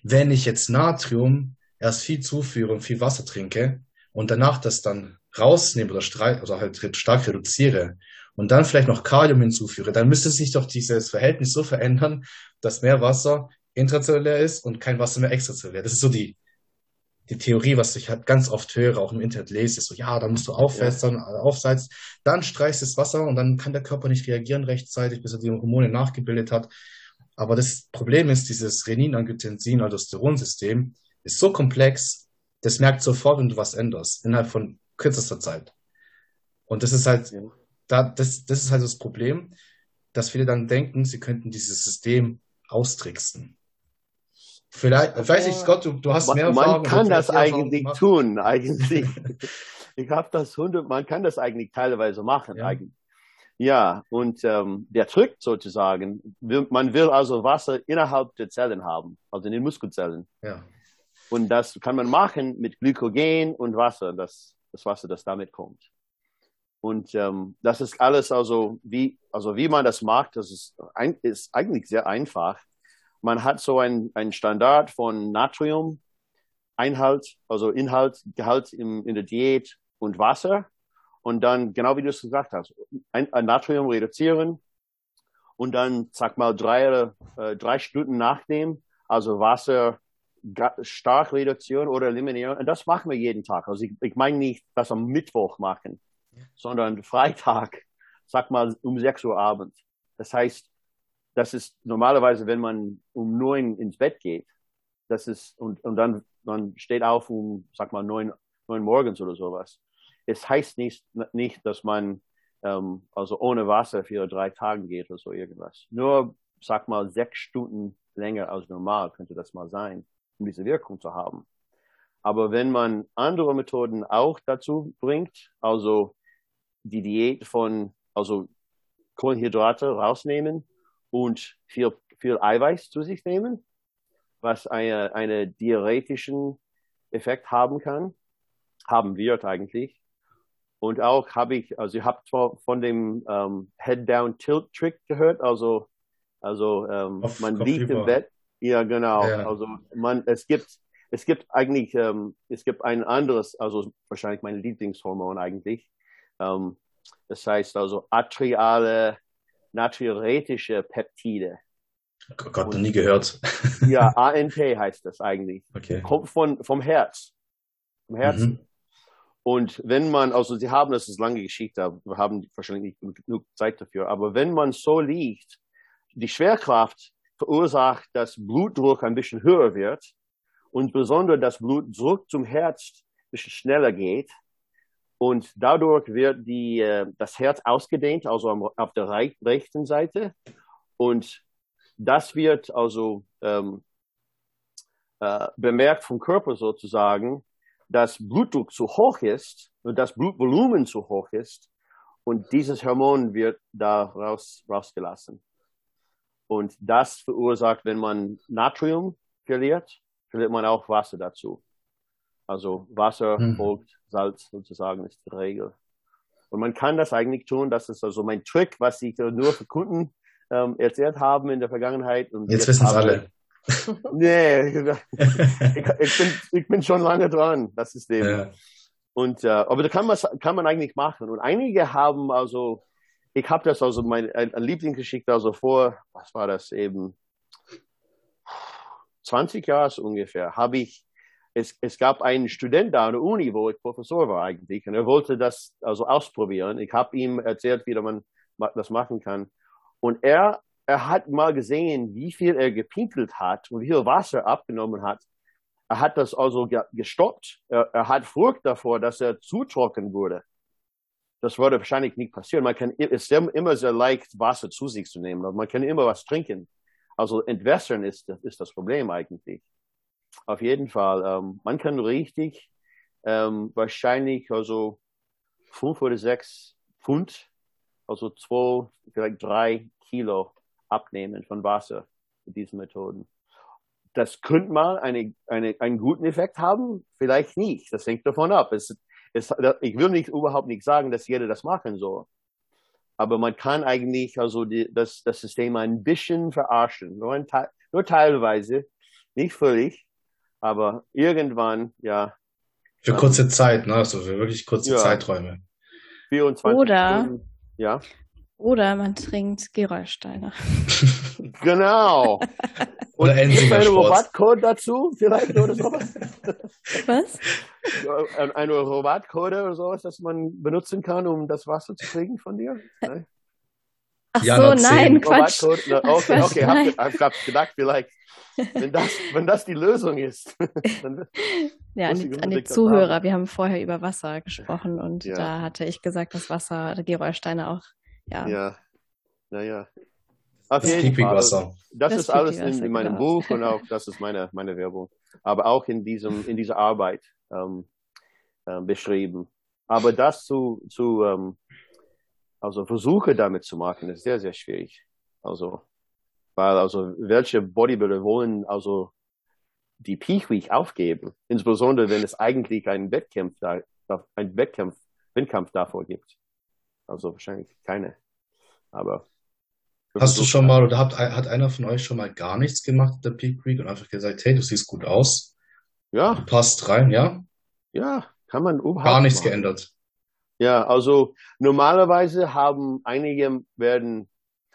Wenn ich jetzt Natrium erst viel zuführe und viel Wasser trinke und danach das dann rausnehme oder, oder halt stark reduziere und dann vielleicht noch Kalium hinzuführe, dann müsste sich doch dieses Verhältnis so verändern, dass mehr Wasser intrazellulär ist und kein Wasser mehr extrazellulär. Das ist so die, die Theorie, was ich halt ganz oft höre, auch im Internet lese, ist so, ja, da musst du aufwässern, ja. aufsalzen, dann streichst du das Wasser und dann kann der Körper nicht reagieren rechtzeitig, bis er die Hormone nachgebildet hat. Aber das Problem ist, dieses Renin-Angiotensin-Aldosteron-System ist so komplex, das merkt sofort, wenn du was änderst, innerhalb von kürzester Zeit. Und das ist halt, da, das, das ist halt das Problem, dass viele dann denken, sie könnten dieses System austricksen. Vielleicht, okay. weiß ich, Scott, du, du hast man, mehr Erfahrung. Man kann das eigentlich tun, eigentlich. ich habe das hundert, man kann das eigentlich teilweise machen, ja. eigentlich. Ja, und ähm, der Trick sozusagen, man will also Wasser innerhalb der Zellen haben, also in den Muskelzellen. Ja. Und das kann man machen mit Glykogen und Wasser, das, das Wasser, das damit kommt. Und ähm, das ist alles also wie, also wie man das macht, das ist, ein, ist eigentlich sehr einfach. Man hat so ein, ein Standard von Natrium, Einhalt, also Inhalt, Gehalt im, in der Diät und Wasser. Und dann, genau wie du es gesagt hast, ein, ein Natrium reduzieren und dann, sag mal, drei, äh, drei Stunden nachnehmen, also Wasser stark reduzieren oder eliminieren. Und das machen wir jeden Tag. Also ich, ich meine nicht das am Mittwoch machen, sondern Freitag, sag mal, um 6 Uhr abends. Das heißt, das ist normalerweise, wenn man um neun ins Bett geht, das ist, und, und dann, man steht auf um, sag mal, neun, neun morgens oder sowas. Es heißt nicht, nicht, dass man, ähm, also ohne Wasser vier oder drei Tage geht oder so irgendwas. Nur, sag mal, sechs Stunden länger als normal könnte das mal sein, um diese Wirkung zu haben. Aber wenn man andere Methoden auch dazu bringt, also die Diät von, also Kohlenhydrate rausnehmen und viel, viel Eiweiß zu sich nehmen, was eine, eine diuretischen Effekt haben kann, haben wird eigentlich. Und auch habe ich, also ich habe von dem ähm, Head-Down-Tilt-Trick gehört, also, also ähm, Auf, man liegt im Bett. Ja, genau. Ja. Also man, es gibt, es gibt eigentlich, ähm, es gibt ein anderes, also wahrscheinlich mein Lieblingshormon eigentlich. Ähm, das heißt also atriale, natriuretische Peptide. Oh Gott, noch nie gehört. ja, ANP heißt das eigentlich. Okay. Kommt von, vom Herz. Vom Herzen. Mhm. Und wenn man, also Sie haben, das ist lange Geschichte, wir haben wahrscheinlich nicht genug Zeit dafür, aber wenn man so liegt, die Schwerkraft verursacht, dass Blutdruck ein bisschen höher wird und besonders das Blutdruck zum Herz ein bisschen schneller geht. Und dadurch wird die, äh, das Herz ausgedehnt, also auf der rechten Seite. Und das wird also ähm, äh, bemerkt vom Körper sozusagen, dass Blutdruck zu hoch ist und das Blutvolumen zu hoch ist und dieses Hormon wird da raus, rausgelassen. Und das verursacht, wenn man Natrium verliert, verliert man auch Wasser dazu. Also Wasser mhm. folgt Salz sozusagen ist die Regel. Und man kann das eigentlich tun, das ist also mein Trick, was ich nur für Kunden ähm, erzählt haben in der Vergangenheit. Und jetzt, jetzt wissen es alle. nee, ich, ich, bin, ich bin schon lange dran, das ist dem. Ja. Und, äh, aber da kann man, kann man eigentlich machen. Und einige haben also, ich habe das also, mein ein, ein Lieblingsgeschichte, also vor, was war das eben, 20 Jahre ungefähr, habe ich, es, es gab einen Student da an der Uni, wo ich Professor war eigentlich, und er wollte das also ausprobieren. Ich habe ihm erzählt, wie man das machen kann. Und er er hat mal gesehen, wie viel er gepinkelt hat und wie viel Wasser abgenommen hat. Er hat das also gestoppt. Er, er hat Furcht davor, dass er zu trocken wurde. Das würde wahrscheinlich nicht passieren. Man kann, ist immer sehr leicht, Wasser zu sich zu nehmen. Man kann immer was trinken. Also entwässern ist, ist das Problem eigentlich. Auf jeden Fall. Ähm, man kann richtig, ähm, wahrscheinlich also fünf oder sechs Pfund, also zwei, vielleicht drei Kilo Abnehmen von Wasser mit diesen Methoden. Das könnte mal eine, eine, einen guten Effekt haben, vielleicht nicht. Das hängt davon ab. Es, es, ich will nicht, überhaupt nicht sagen, dass jeder das machen soll. Aber man kann eigentlich also die, das, das System ein bisschen verarschen. Nur, ein, nur teilweise, nicht völlig, aber irgendwann, ja, Für kurze Zeit, ne? Also für wirklich kurze ja. Zeiträume. 24 Oder, Stunden. Ja. Oder man trinkt Gerolsteiner. genau. Und Oder gibt Enzinger einen Sport. Rabattcode dazu vielleicht oder sowas? Was? Ein, ein Rabattcode oder sowas, das man benutzen kann, um das Wasser zu kriegen von dir? Nein? Ach Jana, so, nein, zehn. Quatsch. Rabattcode? Na, Okay, Quatsch, okay, nein. hab, hab gedacht, vielleicht, wenn das, wenn das die Lösung ist. dann, Ja, an die, an die Zuhörer. haben. Wir haben vorher über Wasser gesprochen und Ja. da hatte ich gesagt, dass Wasser, Gerolsteiner auch, ja. ja, naja. Auf Das jeden Fall. Pickwick-Wasser. Das, Das ist alles in, in meinem genau. Buch und auch das ist meine, meine Werbung. Aber auch in diesem, in dieser Arbeit ähm, ähm, beschrieben. Aber das zu, zu ähm, also Versuche damit zu machen, ist sehr, sehr schwierig. Also, weil also welche Bodybuilder wollen also die Peak Week aufgeben, insbesondere wenn es eigentlich einen Wettkampf da, ein Wettkampf, Wettkampf davor gibt. Also wahrscheinlich keine. Aber Hast du schon mal oder habt, hat einer von euch schon mal gar nichts gemacht in der Peak Week und einfach gesagt, hey, du siehst gut aus, Ja, passt rein, ja? ja, kann man überhaupt Gar nichts machen. geändert. Ja, also normalerweise haben einige werden,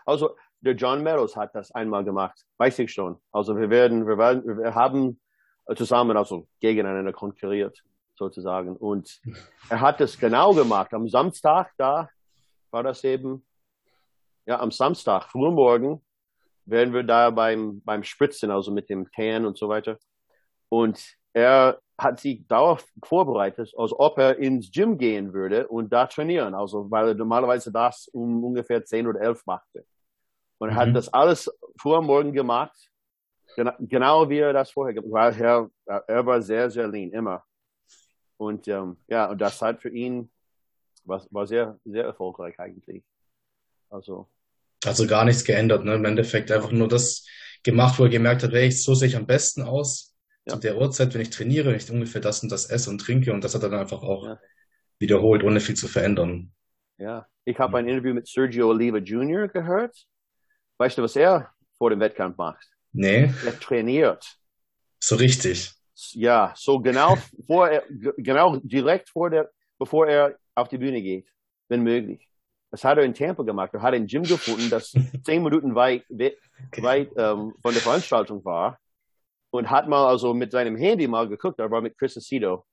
also der John Meadows hat das einmal gemacht, weiß ich schon. Also wir werden, wir werden, wir haben zusammen also gegeneinander konkurriert sozusagen und er hat es genau gemacht. Am Samstag da war das eben, ja am Samstag frühmorgen werden wir da beim beim Spritzen, also mit dem Tan und so weiter. Und er hat sich darauf vorbereitet, als ob er ins Gym gehen würde und da trainieren. Also, weil er normalerweise das um ungefähr 10 oder 11 machte. Und er hat Mhm. das alles vor Morgen gemacht. Genau, genau wie er das vorher gemacht hat. Weil er, er war sehr, sehr lean, immer. Und, ähm, ja, und das hat für ihn, war, war sehr, sehr erfolgreich eigentlich. Also, Also gar nichts geändert, ne? Im Endeffekt einfach nur das gemacht, wo er gemerkt hat, hey, so sehe ich am besten aus. Ja. Zu der Uhrzeit, wenn ich trainiere, wenn ich ungefähr das und das esse und trinke und das hat er dann einfach auch Ja. wiederholt, ohne viel zu verändern. ja. Ich habe ein Interview mit Sergio Oliva Jr. gehört. Weißt du, was er vor dem Wettkampf macht? Nee, Er trainiert. so richtig. Ja, so genau vor er, genau direkt vor der, bevor er auf die Bühne geht, wenn möglich. Das hat er in Tampa gemacht. Er hat ein Gym gefunden, das zehn Minuten weit, we- weit ähm, von der Veranstaltung war und hat mal also mit seinem Handy mal geguckt. Er war mit Chris Aceto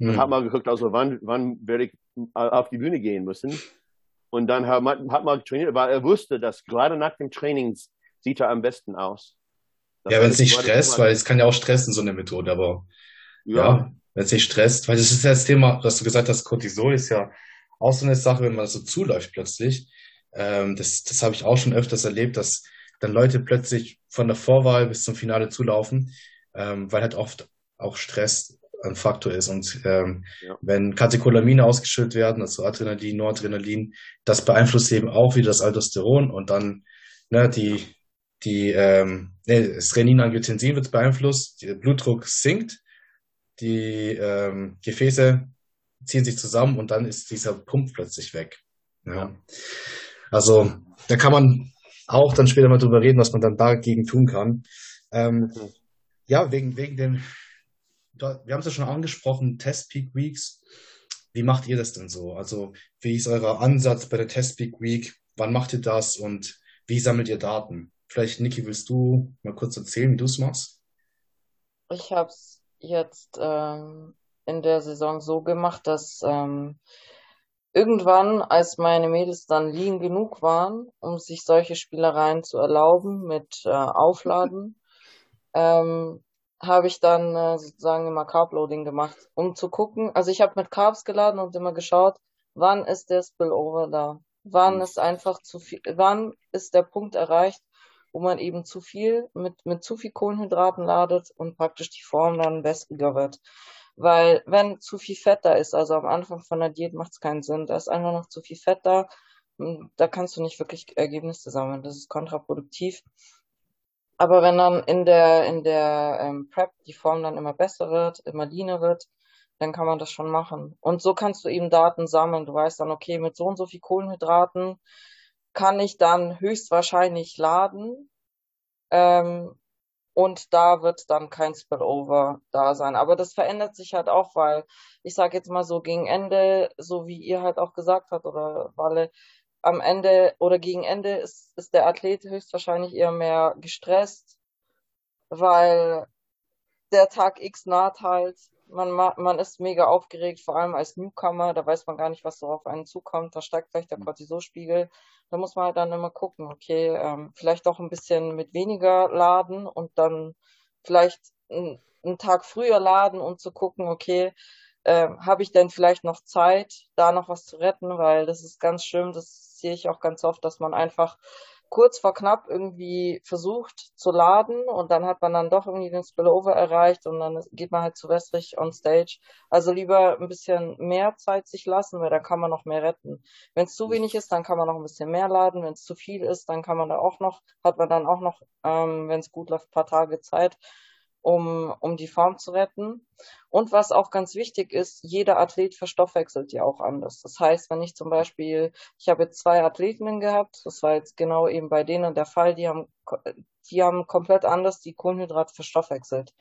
und Hm. hat mal geguckt, also wann, wann werde ich äh, auf die Bühne gehen müssen. Und dann hat man, hat mal trainiert, weil er wusste, dass gerade nach dem Training sieht er am besten aus. Das Ja, wenn es nicht stresst, weil es kann ja auch stressen, so eine Methode, aber ja, ja, wenn es nicht stresst, weil das ist ja das Thema, was du gesagt hast, Cortisol ist ja auch so eine Sache, wenn man so zuläuft plötzlich. Ähm, das das habe ich auch schon öfters erlebt, dass dann Leute plötzlich von der Vorwahl bis zum Finale zulaufen, ähm, weil halt oft auch Stress ein Faktor ist. Und ähm, Ja. wenn Katecholamine ausgeschüttet werden, also Adrenalin, Noradrenalin, das beeinflusst eben auch wieder das Aldosteron und dann ne, die die ähm, nee, das Renin-Angiotensin wird beeinflusst, der Blutdruck sinkt, die ähm, Gefäße ziehen sich zusammen und dann ist dieser Pump plötzlich weg. Ja. Also da kann man auch dann später mal drüber reden, was man dann dagegen tun kann. Ähm, Mhm. ja, wegen, wegen den, wir haben es ja schon angesprochen, Test Peak Weeks. Wie macht ihr das denn so? Also wie ist euer Ansatz bei der Test Peak Week? Wann macht ihr das und wie sammelt ihr Daten? Vielleicht, Niki, willst du mal kurz erzählen, wie du es machst? Ich habe es jetzt ähm, in der Saison so gemacht, dass ähm, irgendwann, als meine Mädels dann lean genug waren, um sich solche Spielereien zu erlauben mit äh, Aufladen, ähm, habe ich dann äh, sozusagen immer Carbloading gemacht, um zu gucken. Also ich habe mit Carbs geladen und immer geschaut, wann ist der Spillover da? Wann Mhm. ist einfach zu viel, wann ist der Punkt erreicht, wo man eben zu viel mit, mit zu viel Kohlenhydraten ladet und praktisch die Form dann wässriger wird. Weil wenn zu viel Fett da ist, also am Anfang von der Diät macht es keinen Sinn, da ist einfach noch zu viel Fett da, da kannst du nicht wirklich Ergebnisse sammeln, das ist kontraproduktiv. Aber wenn dann in der, in der ähm, Prep die Form dann immer besser wird, immer leaner wird, dann kann man das schon machen. Und so kannst du eben Daten sammeln. Du weißt dann, okay, mit so und so viel Kohlenhydraten kann ich dann höchstwahrscheinlich laden. Ähm, und da wird dann kein Spillover da sein. Aber das verändert sich halt auch, weil ich sage jetzt mal so gegen Ende, so wie ihr halt auch gesagt habt oder Walle, am Ende oder gegen Ende ist, ist der Athlet höchstwahrscheinlich eher mehr gestresst, weil der Tag X naht halt. Man, man ist mega aufgeregt, vor allem als Newcomer, da weiß man gar nicht, was so auf einen zukommt, da steigt vielleicht der Cortisolspiegel. Da muss man halt dann immer gucken, okay, ähm, vielleicht auch ein bisschen mit weniger laden und dann vielleicht einen, Tag früher laden und zu gucken, okay, äh, habe ich denn vielleicht noch Zeit, da noch was zu retten, weil das ist ganz schlimm, das sehe ich auch ganz oft, dass man einfach kurz vor knapp irgendwie versucht zu laden und dann hat man dann doch irgendwie den Spillover erreicht und dann geht man halt zu wässrig on stage. Also lieber ein bisschen mehr Zeit sich lassen, weil dann kann man noch mehr retten. Wenn es zu wenig ist, dann kann man noch ein bisschen mehr laden. Wenn es zu viel ist, dann kann man da auch noch, hat man dann auch noch, ähm, wenn es gut läuft, paar Tage Zeit um, um die Form zu retten. Und was auch ganz wichtig ist, jeder Athlet verstoffwechselt ja auch anders. Das heißt, wenn ich zum Beispiel, ich habe jetzt zwei Athletinnen gehabt, das war jetzt genau eben bei denen der Fall, die haben, die haben komplett anders die Kohlenhydrate verstoffwechselt.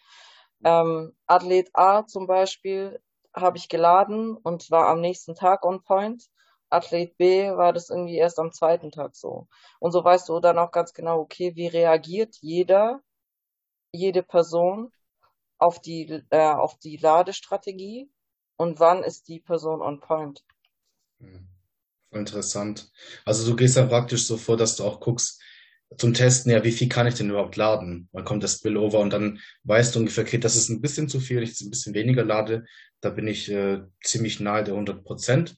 Ähm, Athlet A zum Beispiel habe ich geladen und war am nächsten Tag on point. Athlet B war das irgendwie erst am zweiten Tag so. Und so weißt du dann auch ganz genau, okay, wie reagiert jeder jede Person auf die, äh, auf die Ladestrategie und wann ist die Person on point. Hm. Interessant. Also du gehst dann praktisch so vor, dass du auch guckst zum Testen, ja, wie viel kann ich denn überhaupt laden? Dann kommt das Spillover und dann weißt du ungefähr, okay, das ist ein bisschen zu viel, ich jetzt ein bisschen weniger lade, da bin ich äh, ziemlich nahe der 100 Prozent.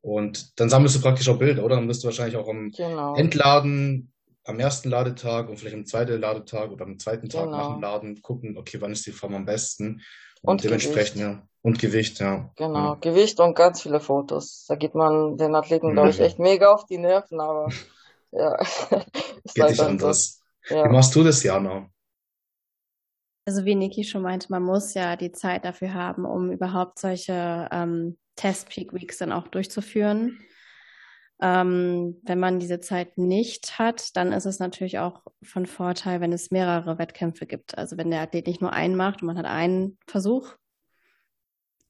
Und dann sammelst du praktisch auch Bilder, oder? Dann wirst du wahrscheinlich auch am genau. Entladen am ersten Ladetag und vielleicht am zweiten Ladetag oder am zweiten Tag genau. nach dem Laden gucken, okay, wann ist die Form am besten und, und dementsprechend, Gewicht. ja. Und Gewicht, ja. Genau, ja. Gewicht und ganz viele Fotos. Da geht man den Athleten, glaube ich, echt mega auf die Nerven, aber ja. Geht halt nicht anders. Ja. Wie machst du das, Jana? Also wie Niki schon meinte, man muss ja die Zeit dafür haben, um überhaupt solche ähm, Test-Peak-Weeks dann auch durchzuführen. Ähm, wenn man diese Zeit nicht hat, dann ist es natürlich auch von Vorteil, wenn es mehrere Wettkämpfe gibt. Also wenn der Athlet nicht nur einen macht und man hat einen Versuch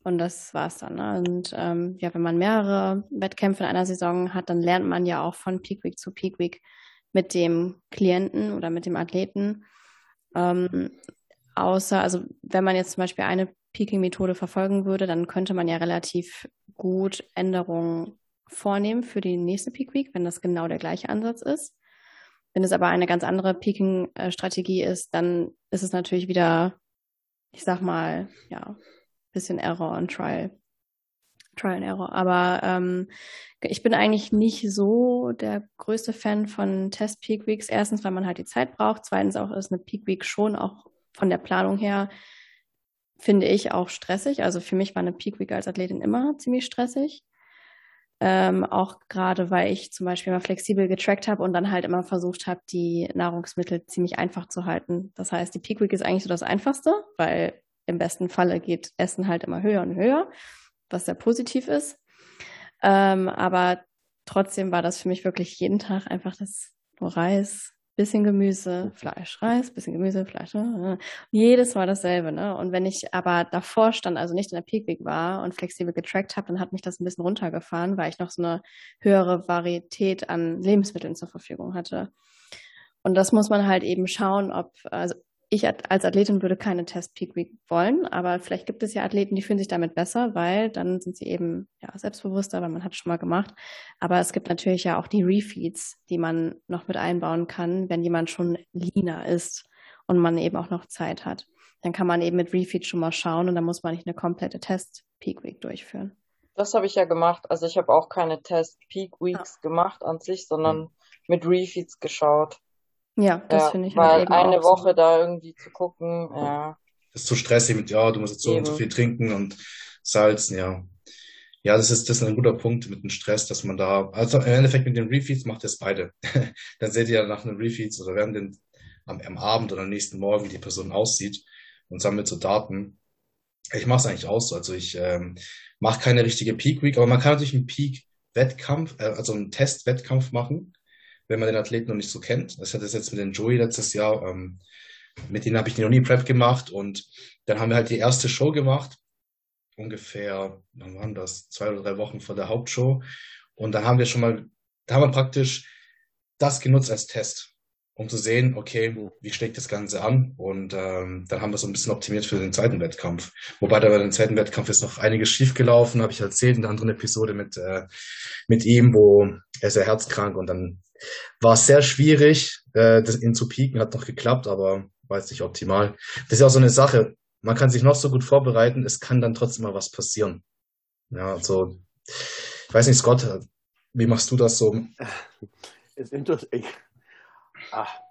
und das war's dann. Ne? Und ähm, ja, wenn man mehrere Wettkämpfe in einer Saison hat, dann lernt man ja auch von Peak Week zu Peak Week mit dem Klienten oder mit dem Athleten. Ähm, außer, also wenn man jetzt zum Beispiel eine Peaking-Methode verfolgen würde, dann könnte man ja relativ gut Änderungen vornehmen für die nächste Peak Week, wenn das genau der gleiche Ansatz ist. Wenn es aber eine ganz andere Peaking-Strategie ist, dann ist es natürlich wieder, ich sag mal, ja, bisschen Error und Trial. Trial and Error. Aber ähm, ich bin eigentlich nicht so der größte Fan von Test Peak Weeks. Erstens, weil man halt die Zeit braucht. Zweitens auch ist eine Peak Week schon auch von der Planung her, finde ich, auch stressig. Also für mich war eine Peak Week als Athletin immer ziemlich stressig. Ähm, auch gerade, weil ich zum Beispiel mal flexibel getrackt habe und dann halt immer versucht habe, die Nahrungsmittel ziemlich einfach zu halten. Das heißt, die Peak Week ist eigentlich so das Einfachste, weil im besten Falle geht Essen halt immer höher und höher, was sehr positiv ist. Ähm, aber trotzdem war das für mich wirklich jeden Tag einfach das nur Reis, bisschen Gemüse, Fleisch, Reis, bisschen Gemüse, Fleisch. Ne? Jedes Mal dasselbe. Ne? Und wenn ich aber davor stand, also nicht in der Peak Week war und flexibel getrackt habe, dann hat mich das ein bisschen runtergefahren, weil ich noch so eine höhere Varietät an Lebensmitteln zur Verfügung hatte. Und das muss man halt eben schauen, ob, also ich als Athletin würde keine Test Peak Week wollen, aber vielleicht gibt es ja Athleten, die fühlen sich damit besser, weil dann sind sie eben ja selbstbewusster, weil man hat schon mal gemacht. Aber es gibt natürlich ja auch die Refeeds, die man noch mit einbauen kann, wenn jemand schon leaner ist und man eben auch noch Zeit hat. Dann kann man eben mit Refeeds schon mal schauen und dann muss man nicht eine komplette Test Peak Week durchführen. Das habe ich ja gemacht. Also ich habe auch keine Test Peak Weeks ja. gemacht an sich, sondern mhm. mit Refeeds geschaut. Ja, das ja, finde ich halt eben eine Woche so. da irgendwie zu gucken, ja. Das ist zu stressig mit, ja, du musst jetzt so eben. und so viel trinken und salzen, ja. Ja, das ist, das ist ein guter Punkt mit dem Stress, dass man da, also im Endeffekt mit den Refeeds macht ihr es beide. Dann seht ihr ja nach den Refeeds oder während den, am, am Abend oder am nächsten Morgen, wie die Person aussieht und sammelt so Daten. Ich mache es eigentlich auch so. Also ich ähm, mache keine richtige Peak Week, aber man kann natürlich einen Peak Wettkampf, äh, also einen Test-Wettkampf machen wenn man den Athleten noch nicht so kennt. Das hat es jetzt mit den Joey letztes Jahr. Ähm, mit denen habe ich noch nie Prep gemacht und dann haben wir halt die erste Show gemacht, ungefähr, wann waren das, zwei oder drei Wochen vor der Hauptshow und dann haben wir schon mal, da haben wir praktisch das genutzt als Test um zu sehen, okay, wie schlägt das Ganze an? Und ähm, dann haben wir so ein bisschen optimiert für den zweiten Wettkampf. Wobei da bei dem zweiten Wettkampf ist noch einiges schiefgelaufen, habe ich erzählt in der anderen Episode mit, äh, mit ihm, wo er ja herzkrank und dann war es sehr schwierig, äh, das, ihn zu pieken, hat noch geklappt, aber war jetzt nicht optimal. Das ist ja auch so eine Sache. Man kann sich noch so gut vorbereiten, es kann dann trotzdem mal was passieren. Ja, also, ich weiß nicht, Scott, wie machst du das so? Ist interessant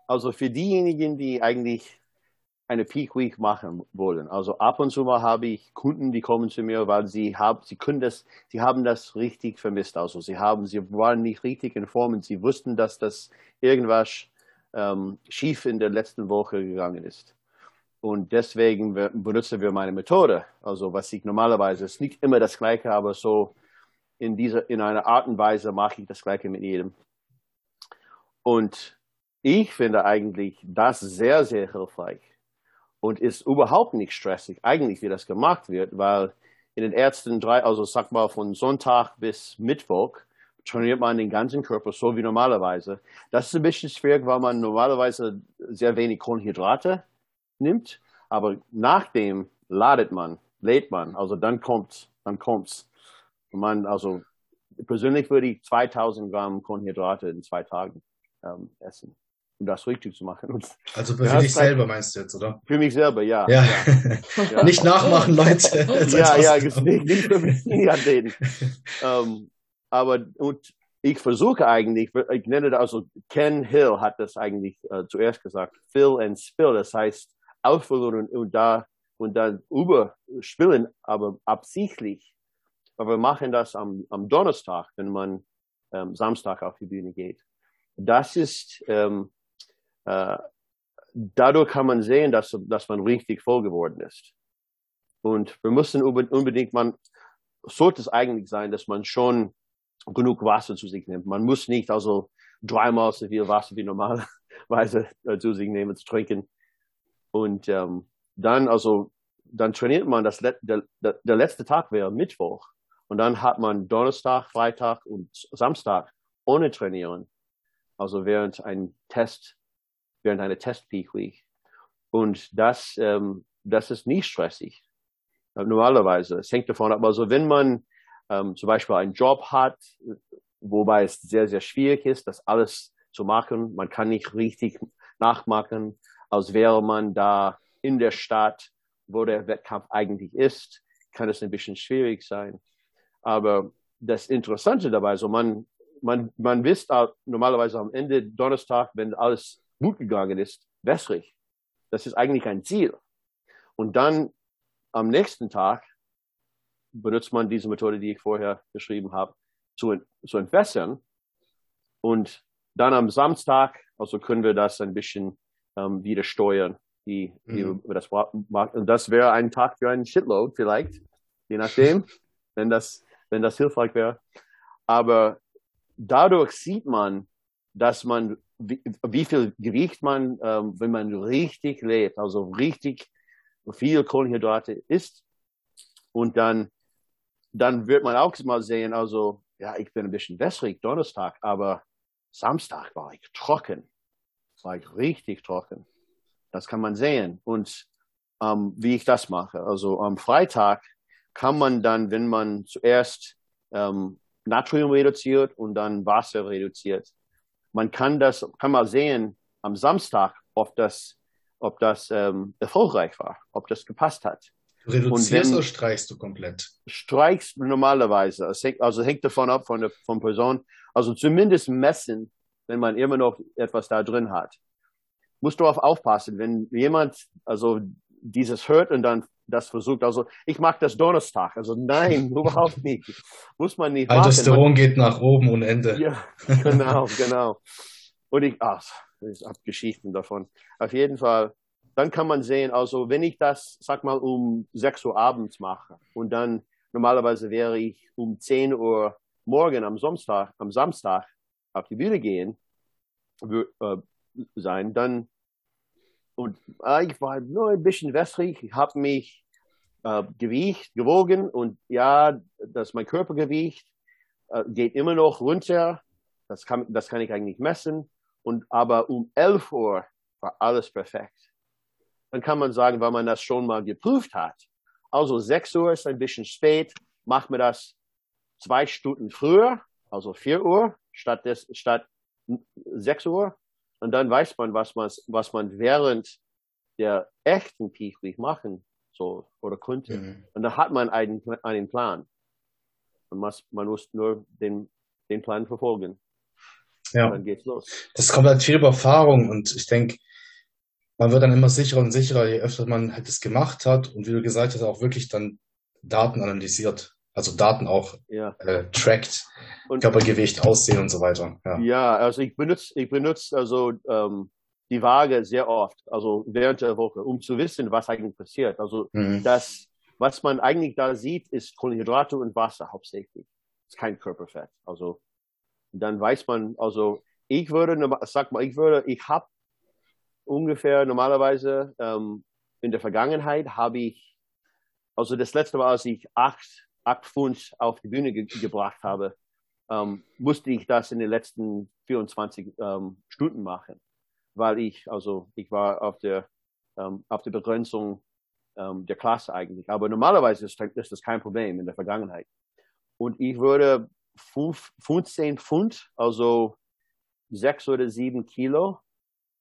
also für diejenigen, die eigentlich eine Peak Week machen wollen. Also ab und zu mal habe ich Kunden, die kommen zu mir, weil sie haben, sie können das, sie haben das richtig vermisst. Also sie haben, sie waren nicht richtig in Form und sie wussten, dass das irgendwas ähm, schief in der letzten Woche gegangen ist. Und deswegen benutzen wir meine Methode. Also was ich normalerweise ist nicht immer das Gleiche, aber so in dieser, in einer Art und Weise mache ich das Gleiche mit jedem. Und ich finde eigentlich das sehr, sehr hilfreich und ist überhaupt nicht stressig, eigentlich, wie das gemacht wird, weil in den ersten drei, also sag mal von Sonntag bis Mittwoch, trainiert man den ganzen Körper so wie normalerweise. Das ist ein bisschen schwierig, weil man normalerweise sehr wenig Kohlenhydrate nimmt, aber nachdem ladet man, lädt man, also dann kommt, dann kommt's. Man, also persönlich würde ich 2000 Gramm Kohlenhydrate in zwei Tagen ähm, essen um das richtig zu machen. Und also für dich selber meinst du jetzt, oder? Für mich selber, ja. Ja. ja. nicht nachmachen, Leute. ja, ja, nicht, nicht für mich, an ähm, aber und ich versuche eigentlich, ich nenne das also, Ken Hill hat das eigentlich äh, zuerst gesagt, fill and spill, das heißt auffüllen und, und da und dann überspillen, aber absichtlich. Aber wir machen das am, am Donnerstag, wenn man ähm, Samstag auf die Bühne geht. Das ist ähm, äh, dadurch kann man sehen, dass, dass man richtig voll geworden ist. Und wir müssen unbedingt, man sollte es eigentlich sein, dass man schon genug Wasser zu sich nimmt. Man muss nicht also dreimal so viel Wasser wie normalerweise zu sich nehmen, zu trinken. Und ähm, dann also, dann trainiert man das, der, der, der letzte Tag wäre Mittwoch. Und dann hat man Donnerstag, Freitag und Samstag ohne trainieren. Also während ein Test während einer Test-Peak Week. Und das, ähm, das ist nicht stressig. Normalerweise. Es hängt davon ab. Also wenn man ähm, zum Beispiel einen Job hat, wobei es sehr, sehr schwierig ist, das alles zu machen, man kann nicht richtig nachmachen, als wäre man da in der Stadt, wo der Wettkampf eigentlich ist, kann es ein bisschen schwierig sein. Aber das Interessante dabei, so man, man, man wisst normalerweise am Ende Donnerstag, wenn alles gut gegangen ist, wässrig. Das ist eigentlich ein Ziel. Und dann am nächsten Tag benutzt man diese Methode, die ich vorher beschrieben habe, zu, zu entwässern. Und dann am Samstag, also können wir das ein bisschen ähm, wieder steuern, wie, wie mhm. das das wäre ein Tag für einen Shitload vielleicht, je nachdem, wenn das, wenn das hilfreich wäre. Aber dadurch sieht man, dass man wie, wie viel Gewicht man, ähm, wenn man richtig lebt, also richtig viel Kohlenhydrate isst. Und dann, dann wird man auch mal sehen, also, ja, ich bin ein bisschen wässrig Donnerstag, aber Samstag war ich trocken. War ich richtig trocken. Das kann man sehen. Und ähm, wie ich das mache. Also am Freitag kann man dann, wenn man zuerst ähm, Natrium reduziert und dann Wasser reduziert, man kann das, kann mal sehen am Samstag, ob das, ob das ähm, erfolgreich war, ob das gepasst hat. Du reduzierst oder streichst du komplett? Streichst normalerweise. Es hängt, also hängt davon ab von der von Person. Also zumindest messen, wenn man immer noch etwas da drin hat. Musst du auf aufpassen, wenn jemand also dieses hört und dann das versucht. Also ich mag das Donnerstag. Also nein, überhaupt nicht. Muss man nicht Aldosteron geht nach oben und Ende. Ja, genau, genau. Und ich, ach, ich habe Geschichten davon. Auf jeden Fall, dann kann man sehen, also wenn ich das, sag mal, um 6 Uhr abends mache und dann normalerweise wäre ich um 10 Uhr morgen am Samstag, am Samstag auf die Bühne gehen, äh, sein, dann und äh, ich war nur ein bisschen wässrig. Ich habe mich äh, gewiegt, gewogen und ja, dass mein Körpergewicht äh, geht immer noch runter. Das kann, das kann ich eigentlich messen. Und aber um 11 Uhr war alles perfekt. Dann kann man sagen, weil man das schon mal geprüft hat. Also 6 Uhr ist ein bisschen spät, macht man das zwei Stunden früher, also 4 Uhr statt, des, statt 6 Uhr. Und dann weiß man, was man, was man während der echten Peak Week machen soll oder könnte. Mhm. Und dann hat man einen, einen Plan. Man muss, man muss nur den, den Plan verfolgen. Ja. Und dann geht's los. Das kommt halt viel über Erfahrung und ich denke, man wird dann immer sicherer und sicherer, je öfter man halt das gemacht hat und wie du gesagt hast, auch wirklich dann Daten analysiert, also Daten auch ja. äh, trackt, und, Körpergewicht, Aussehen und so weiter. Ja, ja also ich benutze, ich benutze also ähm, die Waage sehr oft, also während der Woche, um zu wissen, was eigentlich passiert. Also mhm. das, was man eigentlich da sieht, ist Kohlenhydrate und Wasser hauptsächlich. Ist kein Körperfett. Also dann weiß man, also ich würde, sag mal, ich würde, ich habe ungefähr normalerweise ähm, in der Vergangenheit habe ich, also das letzte Mal, als ich acht, acht Pfund auf die Bühne ge gebracht habe, ähm, musste ich das in den letzten 24 ähm, Stunden machen, weil ich, also ich war auf der, ähm, auf der Begrenzung ähm, der Klasse eigentlich. Aber normalerweise ist, ist das kein Problem in der Vergangenheit. Und ich würde 15 Pfund, also sechs oder sieben Kilo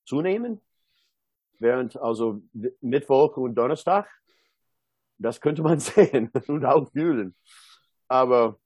zunehmen während also Mittwoch und Donnerstag. Das könnte man sehen und auch fühlen. Aber